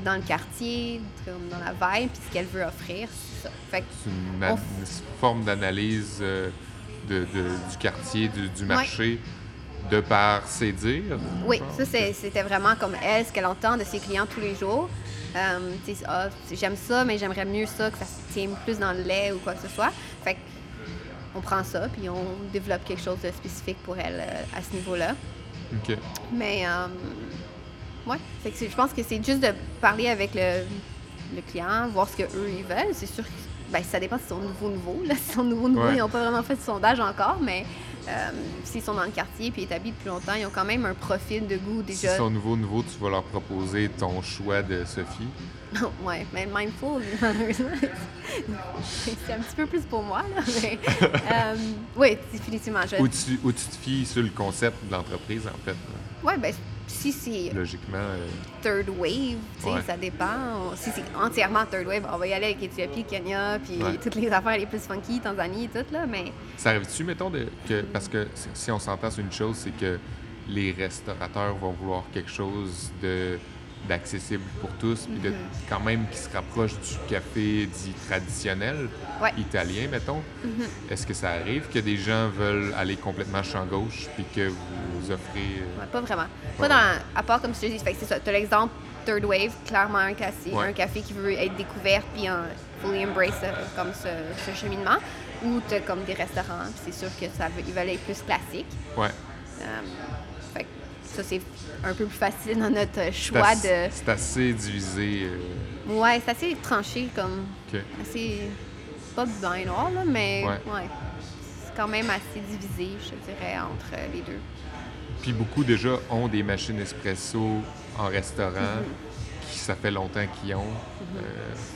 dans le quartier, dans la vibe, puis ce qu'elle veut offrir, c'est ça. Fait C'est une, On an- une forme d'analyse euh, de, de- du quartier, du, du marché, de par ses dires. oui, ça, c'est- c'était vraiment comme elle, ce qu'elle entend de ses clients tous les jours. Euh, ah, j'aime ça, mais j'aimerais mieux ça, que ça se tienne plus dans le lait ou quoi que ce soit. Fait que, on prend ça, puis on développe quelque chose de spécifique pour elle euh, à ce niveau-là. OK. Mais, euh, ouais, Fait que c'est- je pense que c'est juste de parler avec le, le client, voir ce qu'eux, ils veulent. C'est sûr que ben, ça dépend si sont nouveau nouveau. Là. <laughs> Si sont nouveau nouveau, Ouais. ils n'ont pas vraiment fait de sondage encore, mais euh, s'ils sont dans le quartier puis établis depuis longtemps, ils ont quand même un profil de goût Si déjà. ils sont nouveaux, nouveaux, tu vas leur proposer ton choix de Sophie. <laughs> ouais, mais mindful, malheureusement, c'est un petit peu plus pour moi, là. Mais, <laughs> euh, oui, définitivement. Je... Ou tu, ou tu te fies sur le concept de l'entreprise, en fait. Ouais, ben, si c'est Logiquement, euh, third wave, tu sais, Ouais. ça dépend. Si c'est entièrement third wave, on va y aller avec Éthiopie, Kenya, puis Ouais. toutes les affaires les plus funky, Tanzanie et tout, là, mais ça arrive-tu, mettons, de, que, parce que si- si on s'entend sur une chose, c'est que les restaurateurs vont vouloir quelque chose de d'accessible pour tous, puis de, quand même qui se rapproche du café dit traditionnel, Ouais. italien, mettons. Est-ce que ça arrive que des gens veulent aller complètement champ gauche, puis que vous offrez... euh, ouais, pas vraiment. Pas dans, à part comme je te dis, c'est ça. T'as l'exemple third wave, clairement un café, Ouais. un café qui veut être découvert puis en fully embrace euh, comme ce, ce cheminement. Ou t'as comme des restaurants, puis c'est sûr que ça veut, ils veulent être plus classiques. Ouais. Euh, ça, c'est un peu plus facile dans notre C'est choix assez- de. C'est assez divisé. euh, Ouais, c'est assez tranché, comme. OK. assez. pas blanc et noir, là, mais. Ouais. Ouais. C'est quand même assez divisé, je dirais, entre les deux. Puis beaucoup déjà ont des machines espresso en restaurant, qui ça fait longtemps qu'ils ont. Euh,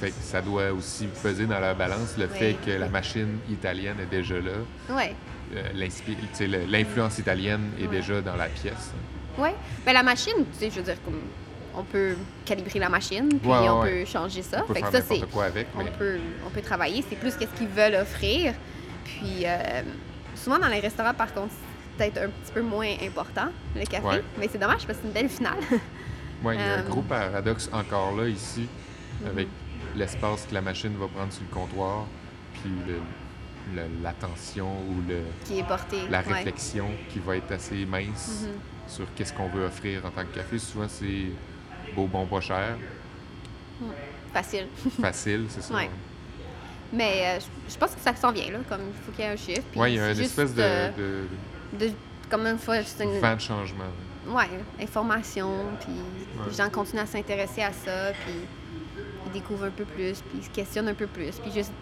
fait que ça doit aussi peser dans la balance le Oui. fait que la machine italienne est déjà là. Ouais. Euh, L'influence italienne est Ouais. déjà dans la pièce. Ouais. Ben, la machine, tu sais, je veux dire, comme. On peut calibrer la machine, puis Ouais, ouais, on peut changer ça. On peut fait que ça, c'est. n'importe quoi avec, On mais peut, on peut travailler. C'est plus qu'est-ce qu'ils veulent offrir. Puis, euh, souvent dans les restaurants, par contre, c'est peut-être un petit peu moins important, le café. Ouais. Mais c'est dommage parce que c'est une belle finale. ouais, il y a un <laughs> Euh, gros paradoxe encore là ici, Mhm. avec l'espace que la machine va prendre sur le comptoir, puis le- l'attention ou le, qui est la ouais. réflexion qui va être assez mince Mhm. Sur qu'est-ce qu'on veut offrir en tant que café. Souvent, c'est beau, bon, pas cher, Facile. <laughs> facile, c'est ça. Ouais. Mais euh, je- pense que ça s'en vient, là. Comme il faut qu'il y ait un chiffre. Oui, il y a une juste, espèce de, de de- Comme une fois, c'est une. vent de changement. Ouais, information. Puis Ouais. les gens continuent à s'intéresser à ça. Puis ils découvrent un peu plus. Puis ils se questionnent un peu plus. Puis juste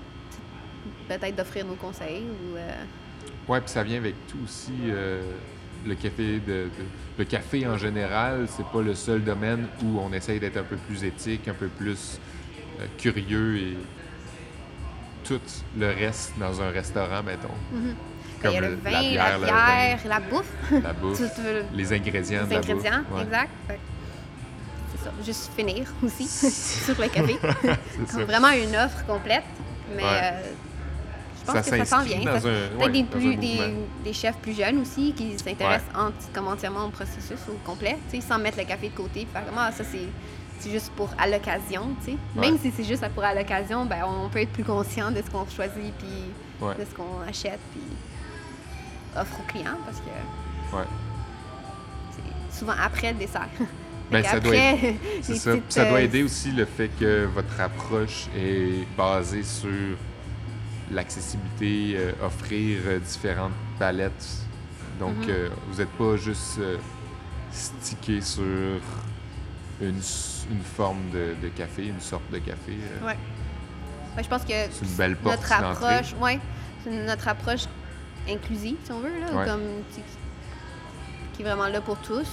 peut-être d'offrir nos conseils ou. euh, Oui, puis ça vient avec tout aussi. euh, le café de, de- le café en général, c'est pas le seul domaine où on essaye d'être un peu plus éthique, un peu plus euh, curieux et tout le reste dans un restaurant, mettons. ben, il y a le le- vin, la la bière, la bouffe. la <laughs> bouffe, Tout, euh, les ingrédients de les la ingrédients, bouffe. Ouais. exact. C'est ça. Juste finir aussi <laughs> <laughs> sur le café. C'est. Vraiment une offre complète. Mais Ouais. euh, je pense Ça que ça s'en vient. dans Ça- un- Peut-être ouais, des, dans un plus, des, mouvement. des chefs plus jeunes aussi qui s'intéressent comme entièrement au processus au complet, sans mettre le café de côté. Faire comme, ah, ça c'est c'est juste pour à l'occasion, tu sais. Même si c'est juste pour à l'occasion, ben, on peut être plus conscient de ce qu'on choisit puis Ouais. de ce qu'on achète puis offre aux clients parce que Ouais. c'est souvent après le dessert. <laughs> Ben, Fait ça doit <laughs> petites, Ça doit euh, aider aussi le fait que votre approche est basée sur l'accessibilité, euh, offrir euh, différentes palettes. Donc, Mhm. euh, vous n'êtes pas juste stické sur une, une forme de, de café, une sorte de café. euh. Ouais. Je pense que C'est une belle porte notre approche, ouais, c'est notre approche inclusive, si on veut, là, Ouais. comme qui est vraiment là pour tous.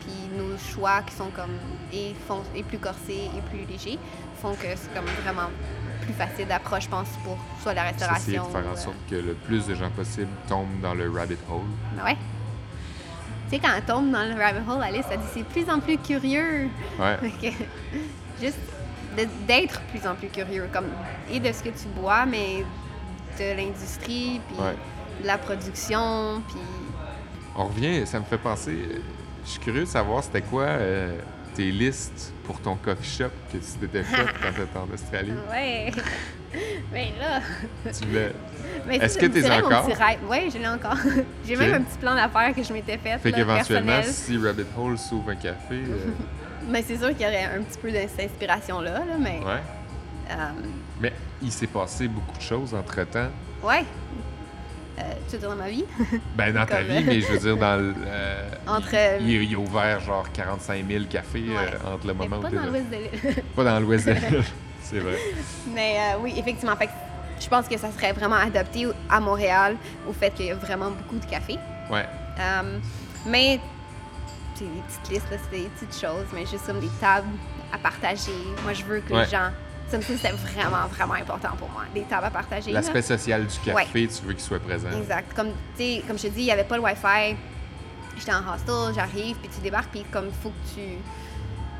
Puis nos choix qui sont comme et, font, et plus corsés et plus légers font que c'est comme vraiment plus facile d'approche, je pense, pour soit la restauration. essayer de faire en euh, sorte que le plus de gens possible tombent dans le rabbit hole. ben ouais. Tu sais, quand on tombe dans le rabbit hole, Alice, ça dit c'est plus en plus curieux. Ouais. <laughs> Juste d'être plus en plus curieux, comme et de ce que tu bois, mais de l'industrie, puis Ouais. de la production, puis On revient, ça me fait penser. euh, Je suis curieux de savoir c'était quoi euh, tes listes pour ton coffee shop que tu t'étais fait <laughs> quand tu étais en Australie. ouais. mais <laughs> là, Tu voulais- mais Est-ce que t'es encore? Ouais, je l'ai encore. <laughs> J'ai même un petit plan d'affaires que je m'étais fait, Fait là, qu'éventuellement, si Rabbit Hole s'ouvre un café, euh, Mais c'est sûr qu'il y aurait un petit peu de cette inspiration-là, là, mais ouais. euh, Mais il s'est passé beaucoup de choses entre-temps. ouais. Euh, tu veux dire dans ma vie? <laughs> Ben, dans ta vie, mais je veux dire, dans le. euh, <laughs> Entre, il, il- il a ouvert genre 45 000 cafés Ouais. euh, entre le moment pas où dans là. l'ouest de l'île. <laughs> Pas dans l'ouest de l'île. C'est vrai. Mais euh, oui, effectivement. Fait que je pense que ça serait vraiment adapté à Montréal au fait qu'il y a vraiment beaucoup de café. Ouais. Euh, mais c'est des petites listes, c'est des petites choses, mais juste comme des tables à partager. Moi, je veux que Ouais. les gens. Ça me semble que c'était vraiment, vraiment important pour moi. Des tables à partager. L'aspect social du café, tu veux qu'il soit présent. Exact. Comme, tu sais, comme je te dis, il n'y avait pas le Wi-Fi. J'étais en hostel, j'arrive, puis tu débarques, puis comme il faut que tu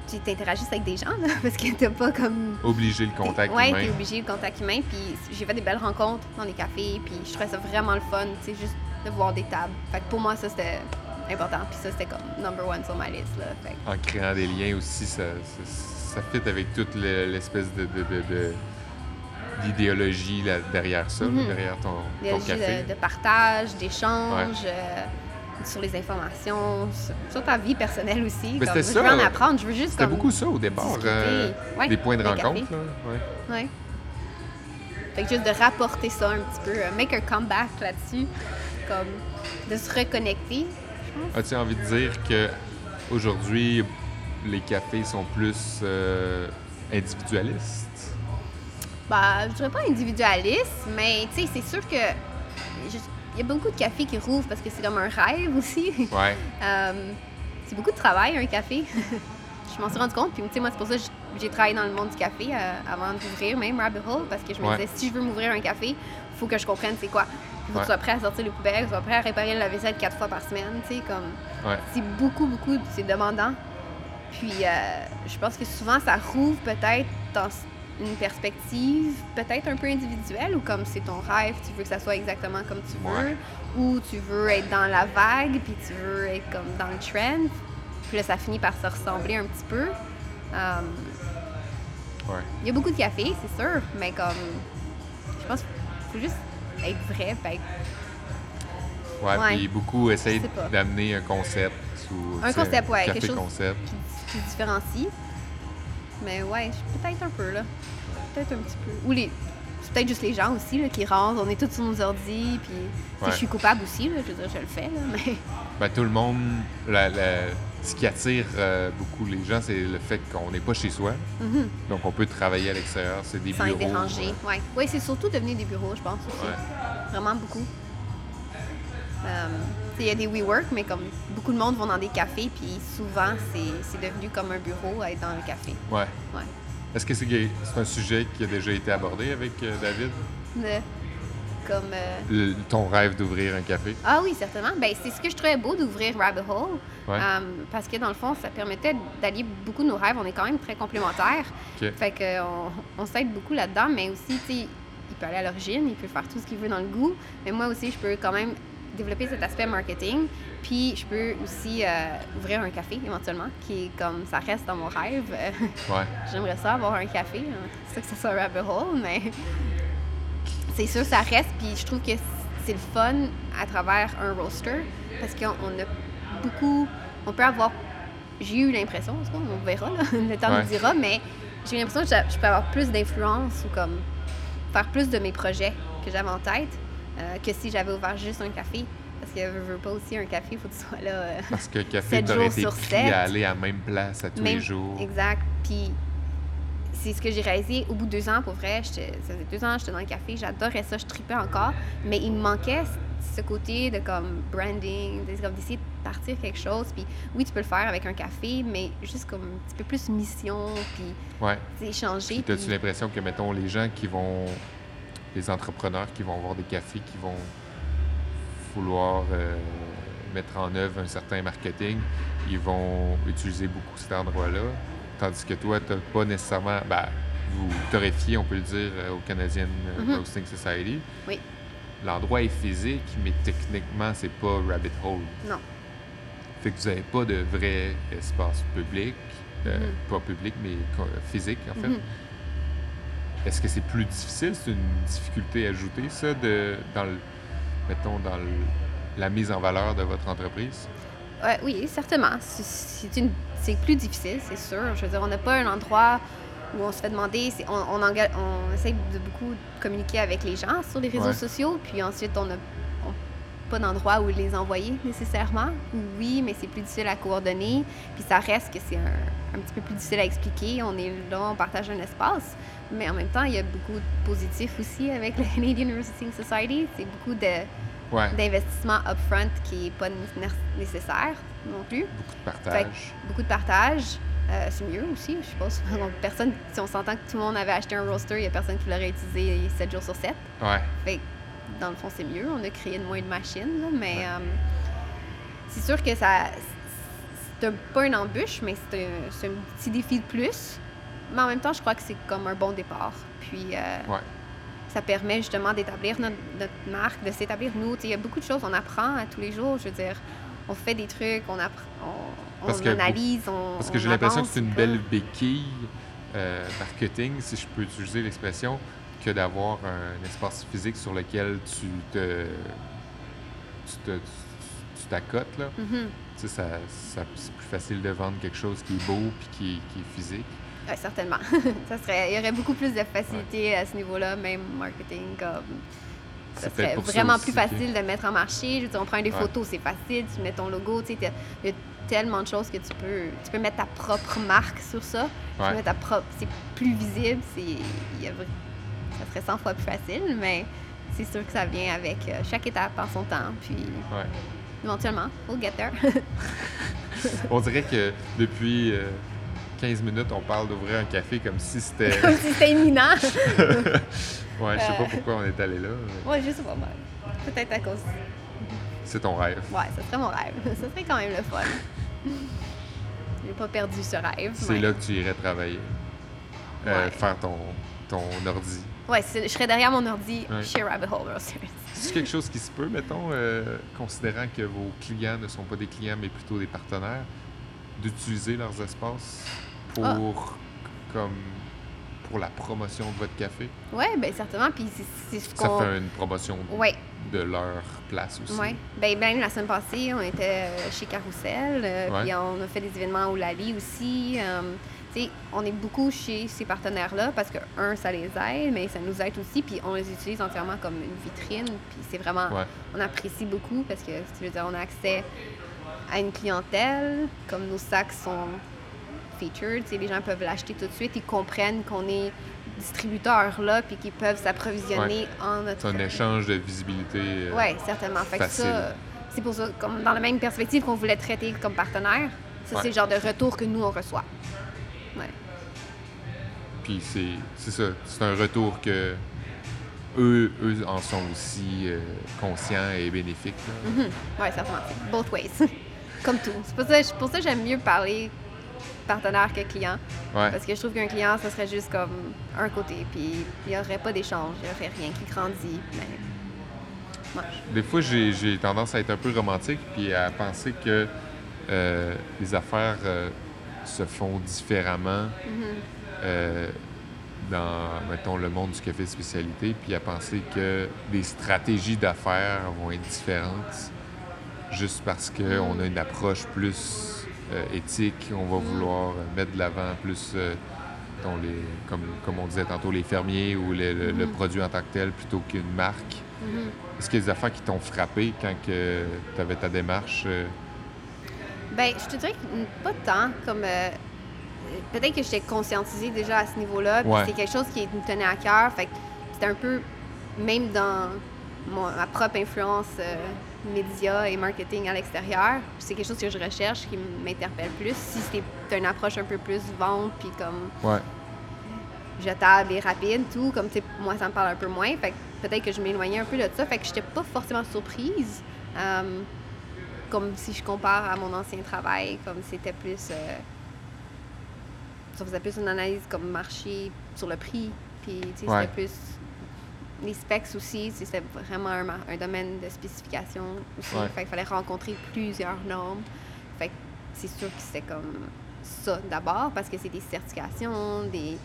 tu t'interagisses avec des gens, là, <laughs> parce que t'as pas comme... Obliger le contact ouais, humain. t'es obligé le contact humain, puis j'ai fait des belles rencontres dans les cafés, puis je trouvais ça vraiment le fun, tu sais, juste de voir des tables. Fait que pour moi, ça, c'était important, puis ça, c'était comme number one sur ma liste, là. Fait que- En créant des liens aussi, ça, ça, ça fit avec toute le- l'espèce de, de, de- de- d'idéologie là, derrière ça, là, Mhm. derrière ton, ton café. de, de partage, d'échange, euh, sur les informations, sur, sur ta vie personnelle aussi. Mais comme, c'était je veux ça, en apprendre, je veux juste C'était beaucoup ça au départ, euh, Ouais, des points de rencontre. Là, ouais. Ouais. Fait que juste de rapporter ça un petit peu, euh, make a comeback là-dessus, comme de se reconnecter. As-tu envie de dire que aujourd'hui les cafés sont plus euh, individualistes? Bah, je dirais pas individualiste, mais tu sais, c'est sûr que il y a beaucoup de cafés qui rouvrent parce que c'est comme un rêve aussi. Ouais. <laughs> Euh, c'est beaucoup de travail, un café. <laughs> je m'en suis rendu compte. Puis, tu sais, moi, c'est pour ça que j'ai travaillé dans le monde du café euh, avant d'ouvrir même Rabbit Hole, parce que je me Ouais. disais, si je veux m'ouvrir un café, il faut que je comprenne c'est quoi. Faut que Ouais. tu sois prêt à sortir les poubelles, que tu sois prêt à réparer la vaisselle quatre fois par semaine, tu sais, comme... Ouais. C'est beaucoup, beaucoup, c'est demandant. Puis, euh, je pense que souvent, ça rouvre peut-être dans une perspective peut-être un peu individuelle ou comme c'est ton rêve, tu veux que ça soit exactement comme tu veux, Ouais. ou tu veux être dans la vague, puis tu veux être comme dans le trend. Puis là, ça finit par se ressembler un petit peu. Ouais. Il y a beaucoup de café, c'est sûr, mais comme. Je pense qu'il faut juste être vrai, puis être Ouais, Ouais. puis beaucoup essayent d'amener un concept ou Un concept, ouais, quelque chose- concept. qui, qui différencie. Mais ouais, peut-être un peu, là. Peut-être un petit peu. Ou les. C'est peut-être juste les gens aussi là, qui rentrent. On est tous sur nos ordi, puis Ouais. je suis coupable aussi, là, je veux dire, je le fais, là, mais Ben, tout le monde, la- la- ce qui attire euh, beaucoup les gens, c'est le fait qu'on n'est pas chez soi. Mhm. Donc, on peut travailler à l'extérieur. C'est des sans bureaux. être dérangé. ouais. Ouais, c'est surtout devenu des bureaux, je pense aussi. Ouais. Vraiment beaucoup. Euh, Il y a des WeWork, mais comme beaucoup de monde vont dans des cafés, puis souvent, c'est devenu comme un bureau à être dans le café. Ouais. Ouais. Est-ce que c'est un sujet qui a déjà été abordé avec euh, David? Le- comme. euh, Le- ton rêve d'ouvrir un café? Ah oui, certainement. Ben, c'est ce que je trouvais beau d'ouvrir Rabbit Hole. Ouais. Euh, parce que dans le fond, ça permettait d'allier beaucoup de nos rêves. On est quand même très complémentaires. Fait que on, on s'aide beaucoup là-dedans, mais aussi, tu sais, il peut aller à l'origine, il peut faire tout ce qu'il veut dans le goût. Mais moi aussi, je peux quand même développer cet aspect marketing. Puis je peux aussi euh, ouvrir un café éventuellement, qui est comme ça reste dans mon rêve. Ouais. <laughs> J'aimerais ça avoir un café. hein. C'est ça que ça soit un rabbit hole, mais c'est sûr ça reste. Puis je trouve que c'est le fun à travers un roaster parce qu'on on a beaucoup. On peut avoir. J'ai eu l'impression, en tout cas, on verra, là, <laughs> le temps Ouais. nous dira, mais j'ai eu l'impression que je peux avoir plus d'influence ou comme faire plus de mes projets que j'avais en tête euh, que si j'avais ouvert juste un café. Parce que je veux pas aussi un café, il faut que tu sois là. euh, Parce que le <laughs> café, Sept t'aurais jours été sur à aller à la même place à tous les jours. Exact. Puis c'est ce que j'ai réalisé au bout de deux ans, pour vrai. Ça faisait deux ans que j'étais dans le café, j'adorais ça, je tripais encore. Mais il me manquait ce côté de comme branding, d'essayer de partir quelque chose. Puis oui, tu peux le faire avec un café, mais juste comme un petit peu plus mission, puis Ouais. échanger. Puis, as-tu puis- l'impression que, mettons, les gens qui vont. Les entrepreneurs qui vont avoir des cafés, qui vont vouloir euh, mettre en œuvre un certain marketing, ils vont utiliser beaucoup cet endroit-là? Tandis que toi, tu n'as pas nécessairement. Ben, vous torréfiez, on peut le dire, euh, au Canadian euh, Mhm. Roasting Society. Oui. L'endroit est physique, mais techniquement, c'est pas Rabbit Hole. Non. Fait que vous n'avez pas de vrai espace public, euh, Mhm. pas public, mais physique, en fait. Mhm. Est-ce que c'est plus difficile? C'est une difficulté ajoutée, ça, de, dans le, mettons, dans le- la mise en valeur de votre entreprise? Ouais, oui, certainement. C'est une- c'est plus difficile, c'est sûr. Je veux dire, on n'a pas un endroit où on se fait demander. On, on, essaie de beaucoup communiquer avec les gens sur les réseaux Ouais. sociaux, puis ensuite, on n'a pas d'endroit où les envoyer nécessairement. Oui, mais c'est plus difficile à coordonner, puis ça reste que c'est un, un petit peu plus difficile à expliquer. On est là, on partage un espace. Mais en même temps, il y a beaucoup de positifs aussi avec la <laughs> Canadian Roasting Society. C'est beaucoup de Ouais. d'investissement upfront qui n'est pas né- nécessaire non plus. Beaucoup de partage. que beaucoup de partage. Euh, c'est mieux aussi, je suppose. Donc, personne, si on s'entend que tout le monde avait acheté un roaster, il n'y a personne qui l'aurait utilisé 7 jours sur 7. Ouais. Fait que, dans le fond, c'est mieux. On a créé de moins de machines, là, mais Ouais. euh, c'est sûr que ça. C'est un- pas une embûche, mais c'est un, c'est un petit défi de plus. Mais en même temps, je crois que c'est comme un bon départ. Puis, euh, Ouais. ça permet justement d'établir notre, notre marque, de s'établir nous. Il y a beaucoup de choses qu'on apprend à tous les jours. Je veux dire, on fait des trucs, on, apprend, on, on que analyse, on. Parce que j'ai l'impression que c'est une belle béquille euh, marketing, si je peux utiliser l'expression, que d'avoir un espace physique sur lequel tu te. tu te- tu t'accotes, là. Mhm. Tu sais, ça, ça- c'est plus facile de vendre quelque chose qui est beau puis qui, qui est physique. Ouais, certainement. <laughs> ça serait, il y aurait beaucoup plus de facilité à ce niveau-là, même marketing, comme. Ça serait ça vraiment plus que- facile de mettre en marché. Je veux dire, on prend des Ouais. photos, c'est facile, tu mets ton logo, tu sais, il y a tellement de choses que tu peux, tu peux mettre ta propre marque sur ça. Tu peux ta propre, c'est plus visible, c'est, ça serait 100 fois plus facile, mais c'est sûr que ça vient avec euh, chaque étape en son temps, puis Ouais. éventuellement, we'll get there. <laughs> On dirait que depuis euh, 15 minutes, on parle d'ouvrir un café comme si c'était. <laughs> Comme si c'était imminent. <laughs> Ouais, je sais pas Euh. pourquoi on est allé là. mais ouais, je sais pas, mal. peut-être à cause C'est ton rêve. Ouais, ça serait mon rêve. <laughs> Ça serait quand même le fun. J'ai pas perdu ce rêve. C'est là que tu irais travailler. Euh, Ouais. Faire ton, ton ordi. Ouais, je serais derrière mon ordi Ouais. chez Rabbit Hole. C'est quelque chose qui se peut, mettons, euh, considérant que vos clients ne sont pas des clients mais plutôt des partenaires, d'utiliser leurs espaces pour Ah. comme pour la promotion de votre café. Ouais, ben certainement. Puis c'est c'est ce Ça fait une promotion Ouais, de leur place aussi. Ben même la semaine passée, on était euh, chez Carousel. euh, Ouais. Puis on a fait des événements au Lali aussi. euh, tu sais, on est beaucoup chez ces partenaires-là parce que, un, ça les aide, mais ça nous aide aussi. Puis on les utilise entièrement comme une vitrine. Puis c'est vraiment. Ouais. on apprécie beaucoup parce que, tu veux dire, on a accès à une clientèle, comme nos sacs sont featured, tu sais, les gens peuvent l'acheter tout de suite, ils comprennent qu'on est distributeur là, puis qu'ils peuvent s'approvisionner en notre... C'est un échange de visibilité. euh, Oui, certainement. Fait que facile. ça, c'est pour ça, comme dans la même perspective qu'on voulait traiter comme partenaire, ça, Ouais. c'est le genre de retour que nous, on reçoit. Ouais. Puis c'est c'est ça, c'est un retour que eux, eux en sont aussi euh, conscients et bénéfiques. Mhm. Ouais, certainement. Both ways. <laughs> comme tout. C'est pour ça, c'est pour ça que j'aime mieux parler partenaire que client. Ouais. Parce que je trouve qu'un client, ce serait juste comme un côté, puis il n'y aurait pas d'échange, il n'y aurait rien qui grandit. Mais... Ouais. Des fois, j'ai tendance à être un peu romantique puis à penser que euh, les affaires euh, se font différemment euh, dans, mettons, le monde du café spécialité, puis à penser que les stratégies d'affaires vont être différentes juste parce qu'on a une approche plus éthique, on va vouloir euh, mettre de l'avant plus, euh, les, comme, comme on disait tantôt, les fermiers ou le, le produit en tant que tel plutôt qu'une marque. Est-ce qu'il y a des affaires qui t'ont frappé quand tu avais ta démarche? euh, Ben, je te dirais que pas tant, comme... euh, Peut-être que j'étais conscientisée déjà à ce niveau-là, puis Ouais. c'est quelque chose qui me tenait à cœur, fait c'était un peu, même dans mon- ma propre influence euh, média et marketing à l'extérieur, c'est quelque chose que je recherche, qui m'interpelle plus. Si c'était une approche un peu plus vente, puis comme Ouais. jetable et rapide, tout, comme tu sais, moi ça me parle un peu moins, fait que peut-être que je m'éloignais un peu de ça, fait que j'étais pas forcément surprise. euh, comme si je compare à mon ancien travail, comme c'était plus. euh, ça faisait plus une analyse comme marché sur le prix, puis Ouais. c'était plus. Les specs aussi, c'était vraiment un, un domaine de spécification aussi. Ouais. Fait qu'il fallait rencontrer plusieurs normes. Fait que c'est sûr que c'était comme ça d'abord, parce que c'est des certifications, des,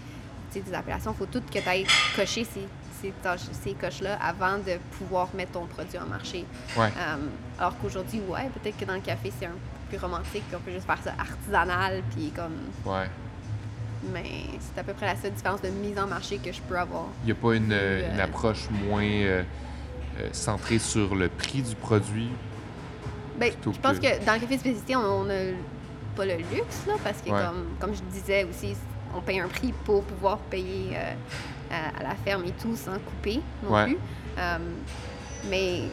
des appellations. Il faut tout que tu ailles cocher ces, ces, ces coches-là avant de pouvoir mettre ton produit en marché. Ouais. Euh, alors qu'aujourd'hui, ouais, peut-être que dans le café, c'est un peu plus romantique, on peut juste faire ça artisanal, puis comme. Ouais. Mais c'est à peu près la seule différence de mise en marché que je peux avoir. Il n'y a pas une, euh, une approche moins euh, euh, centrée sur le prix du produit. Ben, Plutôt je pense que- dans le café de spécialité, on, on a pas le luxe, là, parce que Ouais. comme, comme je disais aussi, on paye un prix pour pouvoir payer euh, à, à la ferme et tout sans couper non Ouais. plus. Mais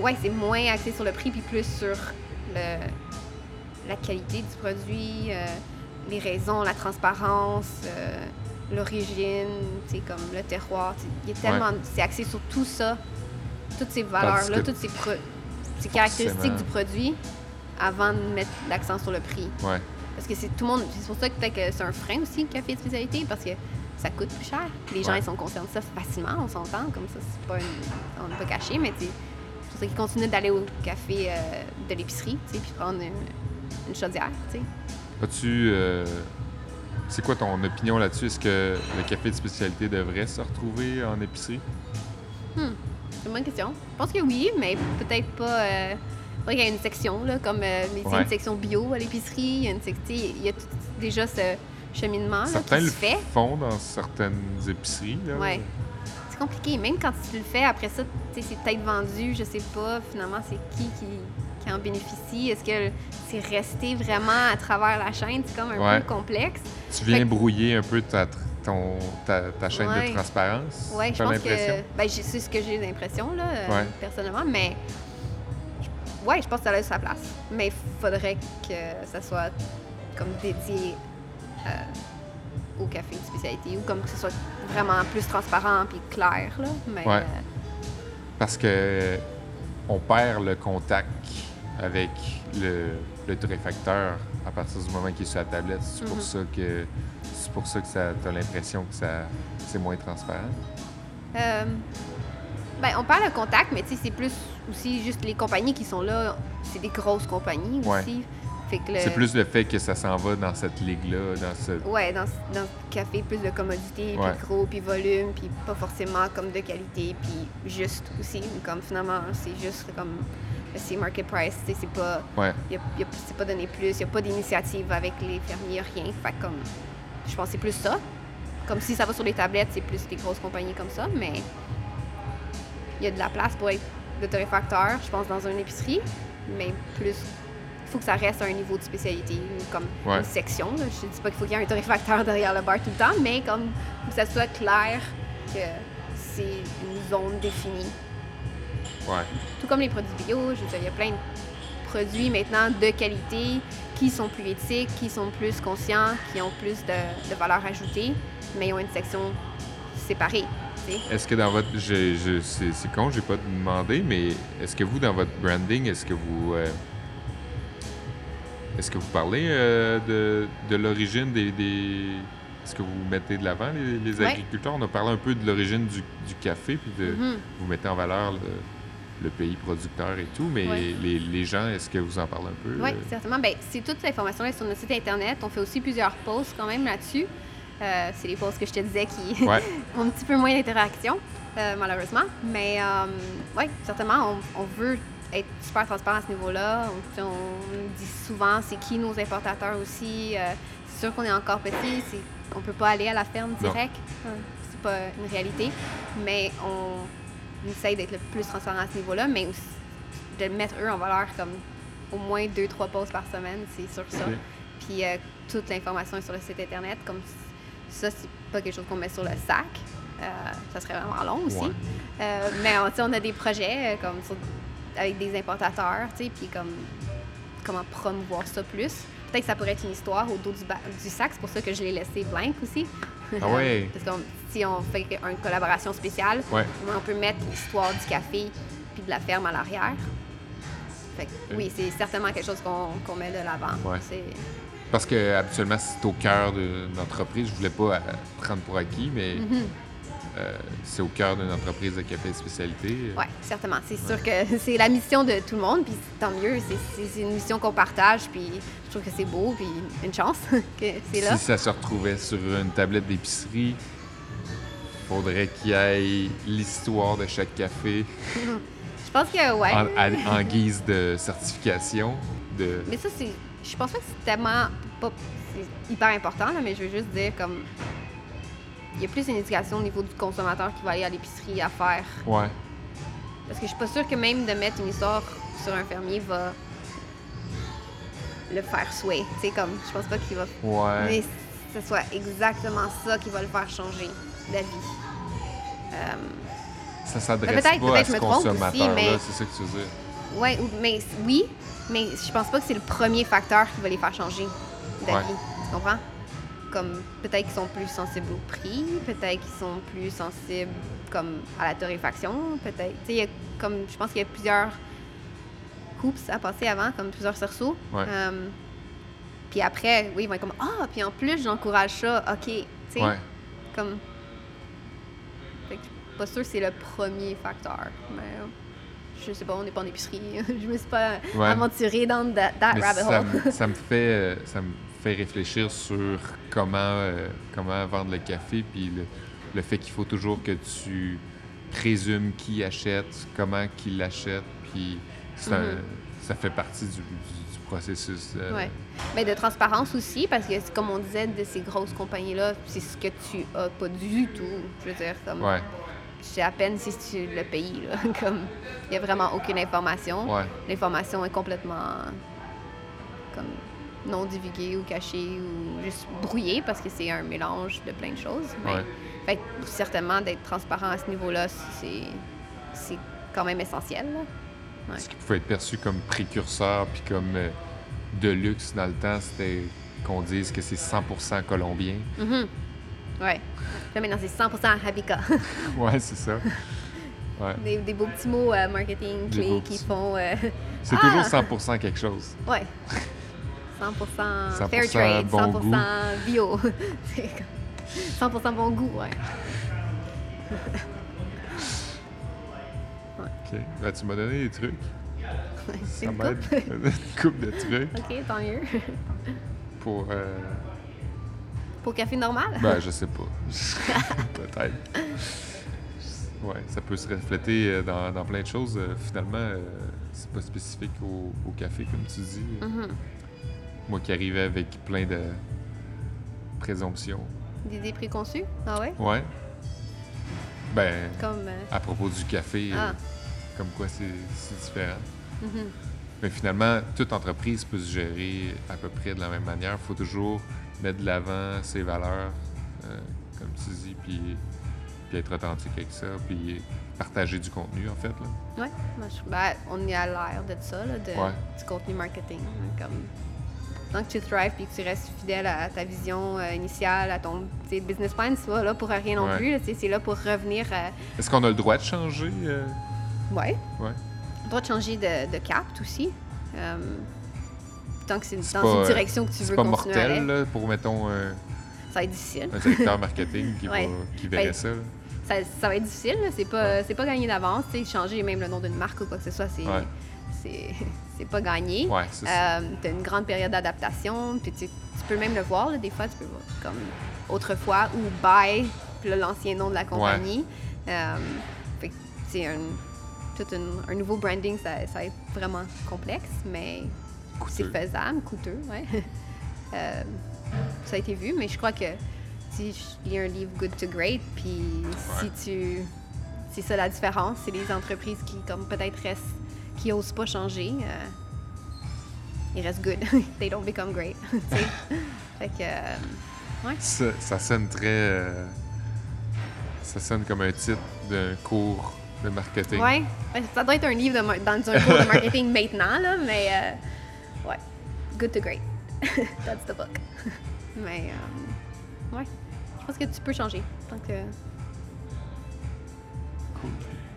ouais, c'est moins axé sur le prix, puis plus sur le, la qualité du produit, les raisons, la transparence, euh, l'origine, comme le terroir. Il y a tellement, c'est axé sur tout ça, toutes ces valeurs-là, toutes ces, pro- ces caractéristiques du produit, avant de mettre l'accent sur le prix. Ouais. Parce que c'est tout le monde. C'est pour ça que peut-être que c'est un frein aussi, le café de spécialité, parce que ça coûte plus cher. Les gens, ils sont conscients de ça facilement, on s'entend, comme ça, c'est pas une- on n'est pas caché, mais c'est pour ça qu'ils continuent d'aller au café euh, de l'épicerie, puis prendre une, une chaudière, tu sais. As-tu. euh, C'est quoi ton opinion là-dessus? Est-ce que le café de spécialité devrait se retrouver en épicerie? C'est une bonne question. Je pense que oui, mais peut-être pas. Euh, qu'il y ait une section, là, comme euh, mais il y a Ouais. une section bio à l'épicerie, il y a une il y a tout- déjà ce cheminement là, Certains qui le se fait. font dans certaines épiceries. Ouais. C'est compliqué. Même quand tu le fais, après ça, tu sais, c'est peut-être vendu, je sais pas, finalement, c'est qui, qui qui en bénéficie. Est-ce que c'est resté vraiment à travers la chaîne? C'est comme un Ouais. peu complexe. Tu viens Fait brouiller un peu ta, ton, ta, ta chaîne Ouais. de transparence? Ouais, je pense que. Ben, c'est ce que j'ai l'impression, là, euh, Ouais. personnellement, mais. Ouais, je pense que ça a sa place. Mais il faudrait que ça soit comme dédié euh, au café de spécialité ou comme que ce soit vraiment plus transparent puis clair, là. Mais. Ouais. euh, Parce que on perd le contact avec le, le torréfacteur à partir du moment qu'il est sur la tablette. C'est pour Mhm. ça que c'est pour ça que ça t'as l'impression que ça c'est moins transparent. Euh, ben, on parle de contact, mais c'est plus aussi juste les compagnies qui sont là. C'est des grosses compagnies aussi. Le- C'est plus le fait que ça s'en va dans cette ligue-là, dans ce. Ouais, dans, dans le café, plus de commodité, Ouais. puis gros, puis volume, puis pas forcément comme de qualité, puis juste aussi. Comme finalement, c'est juste comme. C'est market price, c'est pas. Ouais. y a- y a- c'est pas donné plus, il n'y a pas d'initiative avec les fermiers, rien. Fait comme. Je pense que c'est plus ça. Comme si ça va sur les tablettes, c'est plus des grosses compagnies comme ça, mais. Il y a de la place pour être de torréfacteur, je pense, dans une épicerie, mais plus. Il faut que ça reste à un niveau de spécialité, comme Ouais. une section. là. Je dis pas qu'il faut qu'il y ait un torréfacteur <laughs> derrière le bar tout le temps, mais comme que ça soit clair que c'est une zone définie. Ouais. Tout comme les produits bio, je veux dire, il y a plein de produits maintenant de qualité qui sont plus éthiques, qui sont plus conscients, qui ont plus de, de valeur ajoutée, mais ils ont une section séparée. Est-ce que dans votre. Je, je- c'est, con, j'ai pas demandé, mais est-ce que vous, dans votre branding, est-ce que vous. euh, est-ce que vous parlez euh, de, de l'origine des. des- Est-ce que vous mettez de l'avant les, les Ouais. agriculteurs? On a parlé un peu de l'origine du, du café, puis de, Mhm. vous mettez en valeur le, le pays producteur et tout, mais Ouais. les, les gens, est-ce que vous en parlez un peu? Oui, euh? certainement. Ben, c'est toute l'information est sur notre site Internet. On fait aussi plusieurs posts quand même là-dessus. Euh, c'est les posts que je te disais qui <laughs> Ouais. ont un petit peu moins d'interaction, euh, malheureusement. Mais oui, certainement, on, on veut être super transparent à ce niveau-là. On, on dit souvent c'est qui nos importateurs aussi? Euh, c'est sûr qu'on est encore petit, c'est, on peut pas aller à la ferme direct. Euh, C'est pas une réalité. Mais on, on essaye d'être le plus transparent à ce niveau-là, mais aussi de mettre eux en valeur comme au moins deux, trois posts par semaine, c'est sûr ça. Puis euh, toute l'information est sur le site internet. Comme ça, c'est pas quelque chose qu'on met sur le sac. Euh, ça serait vraiment long aussi. Ouais. Euh, mais on, on a des projets comme sur- avec des importateurs, puis comme comment promouvoir ça plus. Peut-être que ça pourrait être une histoire au dos du, sac, c'est pour ça que je l'ai laissé blank aussi. Ah. <laughs> Parce que si on fait une collaboration spéciale, Ouais. on peut mettre l'histoire du café puis de la ferme à l'arrière. Fait que, oui, c'est certainement quelque chose qu'on met de l'avant. Ouais. Parce que habituellement, c'est au cœur d'une entreprise. Je voulais pas euh, prendre pour acquis, mais Mhm. euh, c'est au cœur d'une entreprise de café de spécialité. Oui, certainement. C'est sûr que <laughs> c'est la mission de tout le monde, puis tant mieux. C'est une mission qu'on partage, puis je trouve que c'est beau, puis une chance <laughs> que c'est là. Si ça se retrouvait sur une tablette d'épicerie, faudrait qu'il y ait l'histoire de chaque café Je pense que, ouais. en, à- en guise de certification. De... Mais ça, c'est. Je pense pas que c'est tellement. Pas, c'est hyper important, là, mais je veux juste dire, comme. Il y a plus une éducation au niveau du consommateur qui va aller à l'épicerie à faire. Ouais. Parce que je suis pas sûre que même de mettre une histoire sur un fermier va le faire souhait. Tu sais, comme, je pense pas qu'il va. Ouais. Mais que ce soit exactement ça qui va le faire changer d'avis. Euh, Ça s'adresse pas à peut-être ce je me trompe aussi, consommateur-là, mais- c'est ça que tu veux dire. ouais, ou- mais oui, mais je pense pas que c'est le premier facteur qui va les faire changer d'avis. Ouais. Tu comprends? Comme peut-être qu'ils sont plus sensibles au prix, peut-être qu'ils sont plus sensibles comme à la torréfaction, peut-être. Tu sais, comme je pense qu'il y a plusieurs hoops à passer avant, comme plusieurs cerceaux. Ouais. Euh, puis après, oui, ils vont être comme ah, puis en plus j'encourage ça, ok, tu sais, Ouais. comme. C'est le premier facteur, mais je sais pas, on n'est pas en épicerie, <laughs> je me suis pas Ouais. aventurée dans that, rabbit ça, hole. me, ça me <laughs> fait euh, ça me fait réfléchir sur comment euh, comment vendre le café puis le, le fait qu'il faut toujours que tu présumes qui achète, comment qui l'achète, puis un- Mhm. ça fait partie du, processus. euh, Ouais. Mais de transparence aussi, parce que comme on disait de ces grosses compagnies-là, c'est ce que tu as pas du tout. Je veux dire, comme. Ouais, C'est à peine si tu le payes, là. <laughs> Comme, il y a vraiment aucune information. ouais, L'information est complètement. comme non divulguée ou cachée ou juste brouillée parce que c'est un mélange de plein de choses. Mais, ouais. fait certainement d'être transparent à ce niveau-là, c'est c'est quand même essentiel. Ouais. Ce qui pouvait être perçu comme précurseur puis comme euh, de luxe dans le temps, c'était qu'on dise que c'est 100% colombien? Mhm. Ouais. Là, maintenant, c'est 100% Habica. <laughs> Ouais, c'est ça. Ouais. des, des beaux petits mots euh, marketing clés qui font. euh, <laughs> C'est Ah! toujours 100% quelque chose. ouais. 100%, 100% fair trade, bon 100% goût. bio. C'est comme 100% bon goût, <laughs> ouais. OK. Ben, tu m'as donné des trucs. Ça m'aide. coupe. une coupe de trucs OK, tant mieux. pour... euh, Pour café normal? Ben, je sais pas. <laughs> Peut-être. Ouais, ça peut se refléter euh, dans, dans plein de choses. Euh, Finalement, euh, c'est pas spécifique au, au café, comme tu dis. Mhm. Moi qui arrivais avec plein de présomptions. Des idées préconçues? Ah ouais? Ouais. Ben, Comme. euh, à propos du café, euh, Ah. comme quoi c'est c'est différent. mhm. Mais finalement, toute entreprise peut se gérer à peu près de la même manière. Il faut toujours mettre de l'avant ses valeurs, euh, comme tu dis, puis, puis être authentique avec ça, puis partager du contenu, en fait. Je- ben, on est à l'ère de ça, là, de, Ouais. du contenu marketing. Comme, tant que tu thrives et que tu restes fidèle à ta vision euh, initiale, à ton business plan, c'est pas là pour rien non Ouais. plus. C'est là pour revenir à. Est-ce qu'on a le droit de changer? euh? Ouais. Ouais. Tu dois changer de, de cap aussi. Tant que c'est dans C'est une pas, euh, direction que tu C'est veux pas continuer à mortel, là, pour, mettons, euh, ça va être difficile. un directeur marketing qui, <laughs> Ouais. va, qui verrait Ben, ça. Ça, ça va être difficile. C'est pas, c'est pas gagné d'avance. Changer même le nom d'une marque ou quoi que ce soit, c'est Ouais. c'est- <laughs> c'est pas gagné. Ouais, c'est tu as une grande période d'adaptation, puis tu, tu peux même le voir, là, des fois, tu peux voir comme autrefois ou là, l'ancien nom de la compagnie. Euh, fait c'est un, tout un, un nouveau branding, ça, ça va être vraiment complexe, mais c'est faisable, coûteux, ouais. <laughs> Euh, ça a été vu, mais je crois que si je lis un livre Good to Great, puis si tu... C'est ça la différence, c'est les entreprises qui, comme peut-être restent, qui osent pas changer. euh, ils restent good. <laughs> They don't become great. <laughs> tu sais. fait que... euh, Ça, ça sonne très. euh, ça sonne comme un titre d'un cours de marketing. Ouais, Ben, ça doit être un livre de dans un cours de marketing maintenant, là, mais ouais, good to great. <laughs> That's the book. <laughs> mais euh, ouais, je pense que tu peux changer. Tant que... ouais. Cool.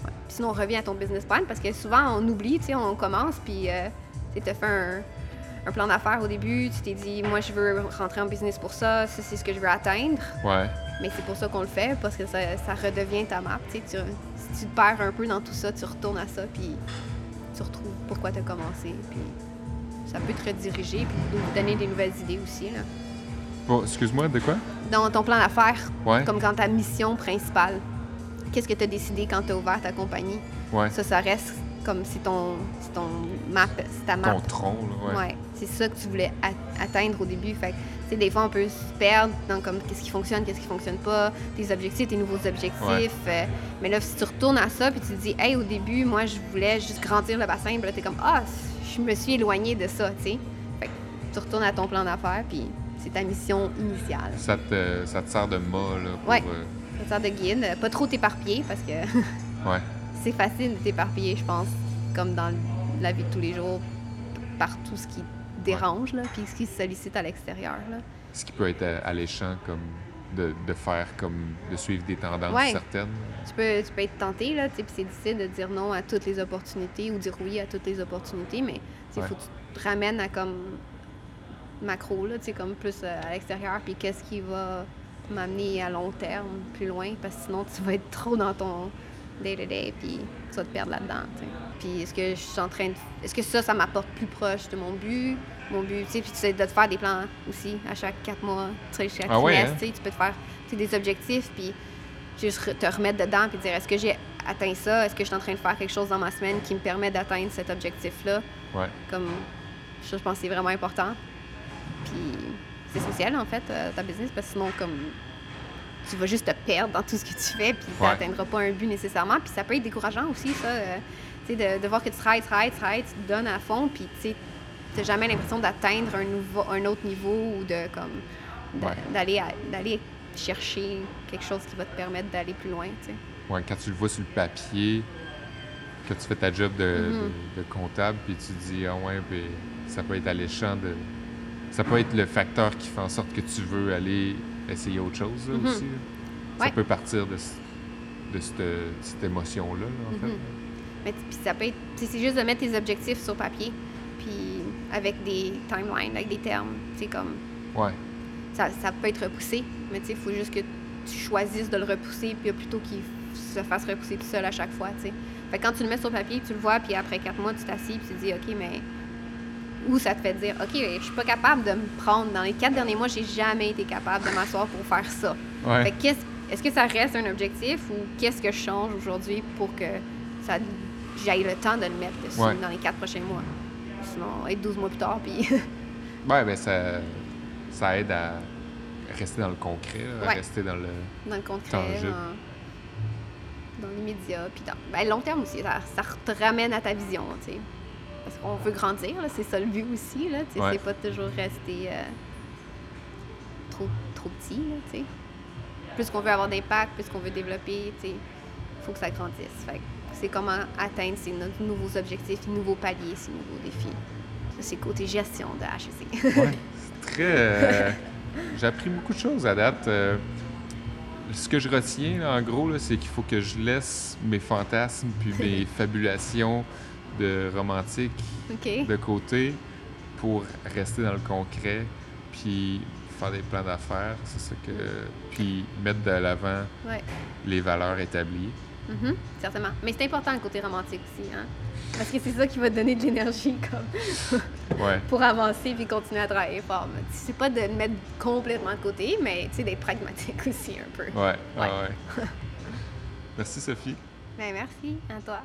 Puis Sinon, on revient à ton business plan parce que souvent on oublie, tu sais, on commence puis euh, tu as fait un, un plan d'affaires au début, tu t'es dit, moi je veux rentrer en business pour ça, ça c'est ce que je veux atteindre. Ouais. Mais c'est pour ça qu'on le fait, parce que ça, ça redevient ta map. Tu sais, tu, si tu te perds un peu dans tout ça, tu retournes à ça, puis tu retrouves pourquoi tu as commencé. Puis ça peut te rediriger, puis nous donner des nouvelles idées aussi. Là. Bon, excuse-moi, de quoi? Dans ton plan d'affaires, Ouais. comme quand ta mission principale, qu'est-ce que tu as décidé quand tu as ouvert ta compagnie? Ouais. Ça, ça reste comme c'est ton, c'est ton map, c'est ta map. Ton tronc, là, ouais. Ouais, c'est ça que tu voulais a- atteindre au début. Fait que, tu sais, des fois, on peut se perdre dans comme qu'est-ce qui fonctionne, qu'est-ce qui fonctionne pas, tes objectifs, tes nouveaux objectifs. Ouais. euh, mais là, si tu retournes à ça, puis tu te dis, hey, au début, moi, je voulais juste grandir le bassin, puis là, t'es comme, ah, je me suis éloigné de ça, tu sais. Fait que tu retournes à ton plan d'affaires, puis c'est ta mission initiale. Ça te, ça te sert de mât, là, pour... Ouais. euh, Ça sert de guide. Euh, Pas trop t'éparpiller parce que <laughs> ouais. c'est facile de t'éparpiller, je pense, comme dans la vie de tous les jours, par tout ce qui dérange, là, puis ce qui se sollicite à l'extérieur. là. Ce qui peut être euh, alléchant, comme de, de faire, comme de suivre des tendances Ouais. certaines. Tu peux, tu peux être tenté, là, tu sais, puis c'est difficile de dire non à toutes les opportunités ou dire oui à toutes les opportunités, mais il Ouais. faut que tu te ramènes à comme macro, là, tu sais, comme plus euh, à l'extérieur, puis qu'est-ce qui va m'amener à long terme, plus loin, parce que sinon tu vas être trop dans ton day-to-day, puis tu vas te perdre là-dedans. Puis est-ce que je suis en train de... Est-ce que ça, ça m'apporte plus proche de mon but? Mon but, tu sais, puis tu sais, de te faire des plans aussi à chaque quatre mois, tu sais, chaque Ah ouais, hein? tu peux te faire des objectifs, puis juste te remettre dedans puis dire est-ce que j'ai atteint ça? Est-ce que je suis en train de faire quelque chose dans ma semaine qui me permet d'atteindre cet objectif-là? Ouais. Comme ça, je pense que c'est vraiment important. Puis c'est essentiel en fait, euh, ta business, parce que sinon, comme tu vas juste te perdre dans tout ce que tu fais, puis tu Ouais. n'atteindras pas un but nécessairement. Puis ça peut être décourageant aussi, ça. euh, tu sais, de, de voir que tu travailles, travailles, travailles, tu te donnes à fond, puis tu sais, t'as jamais l'impression d'atteindre un, nouveau, un autre niveau ou de comme d'aller chercher quelque chose qui va te permettre d'aller plus loin, tu sais. Ouais, quand tu le vois sur le papier, que tu fais ta job de, de- de comptable, puis tu te dis, ah ouais, puis ça peut être alléchant de. Ça peut être le facteur qui fait en sorte que tu veux aller essayer autre chose là, Mhm. aussi. là. Ça Ouais. peut partir de, de cette, cette émotion-là, là, en fait. Mhm. Mais puis ça peut être, c'est juste de mettre tes objectifs sur papier, puis avec des timelines, avec des termes, c'est comme Ouais. ça, ça peut être repoussé, mais tu sais, il faut juste que tu choisisses de le repousser, puis plutôt qu'il se fasse repousser tout seul à chaque fois, tu sais. Fait que quand tu le mets sur papier, tu le vois, puis après quatre mois, tu t'assis, puis tu te dis, OK, mais où ça te fait dire, OK, je suis pas capable de me prendre. Dans les quatre derniers mois, j'ai jamais été capable de m'asseoir pour faire ça. Ouais. Fait que est-ce que ça reste un objectif ou qu'est-ce que je change aujourd'hui pour que ça j'aille le temps de le mettre dessus Ouais. dans les quatre prochains mois? Sinon, être 12 mois plus tard, puis <laughs> Ouais, ben ça, ça aide à rester dans le concret, là, à Ouais. rester dans le. dans le concret, dans, l'immédiat, puis dans ben, long terme aussi, ça, ça te ramène à ta vision, tu sais. Parce qu'on veut grandir, là, c'est ça le but aussi, là, tu sais, Ouais. c'est pas toujours rester euh, trop, trop petit, là, tu sais. Plus qu'on veut avoir d'impact, plus qu'on veut développer, tu sais, faut que ça grandisse. Fait que c'est comment atteindre ces no- nouveaux objectifs, ces nouveaux paliers, ces nouveaux défis. Ça, c'est côté gestion de HEC. Ouais. C'est très. euh, J'ai appris beaucoup de choses à date. euh, ce que je retiens, là, en gros, c'est qu'il faut que je laisse mes fantasmes puis <laughs> mes fabulations de romantique de côté pour rester dans le concret puis faire des plans d'affaires. C'est ça que. Puis mettre de l'avant Ouais. les valeurs établies. Mhm, certainement. Mais c'est important le côté romantique aussi, hein? Parce que c'est ça qui va te donner de l'énergie comme <laughs> Ouais. pour avancer puis continuer à travailler fort. C'est pas de le mettre complètement de côté, mais tu sais, d'être pragmatique <laughs> aussi un peu. Ouais. Ouais. ouais. <laughs> Merci, Sophie. Ben merci à toi.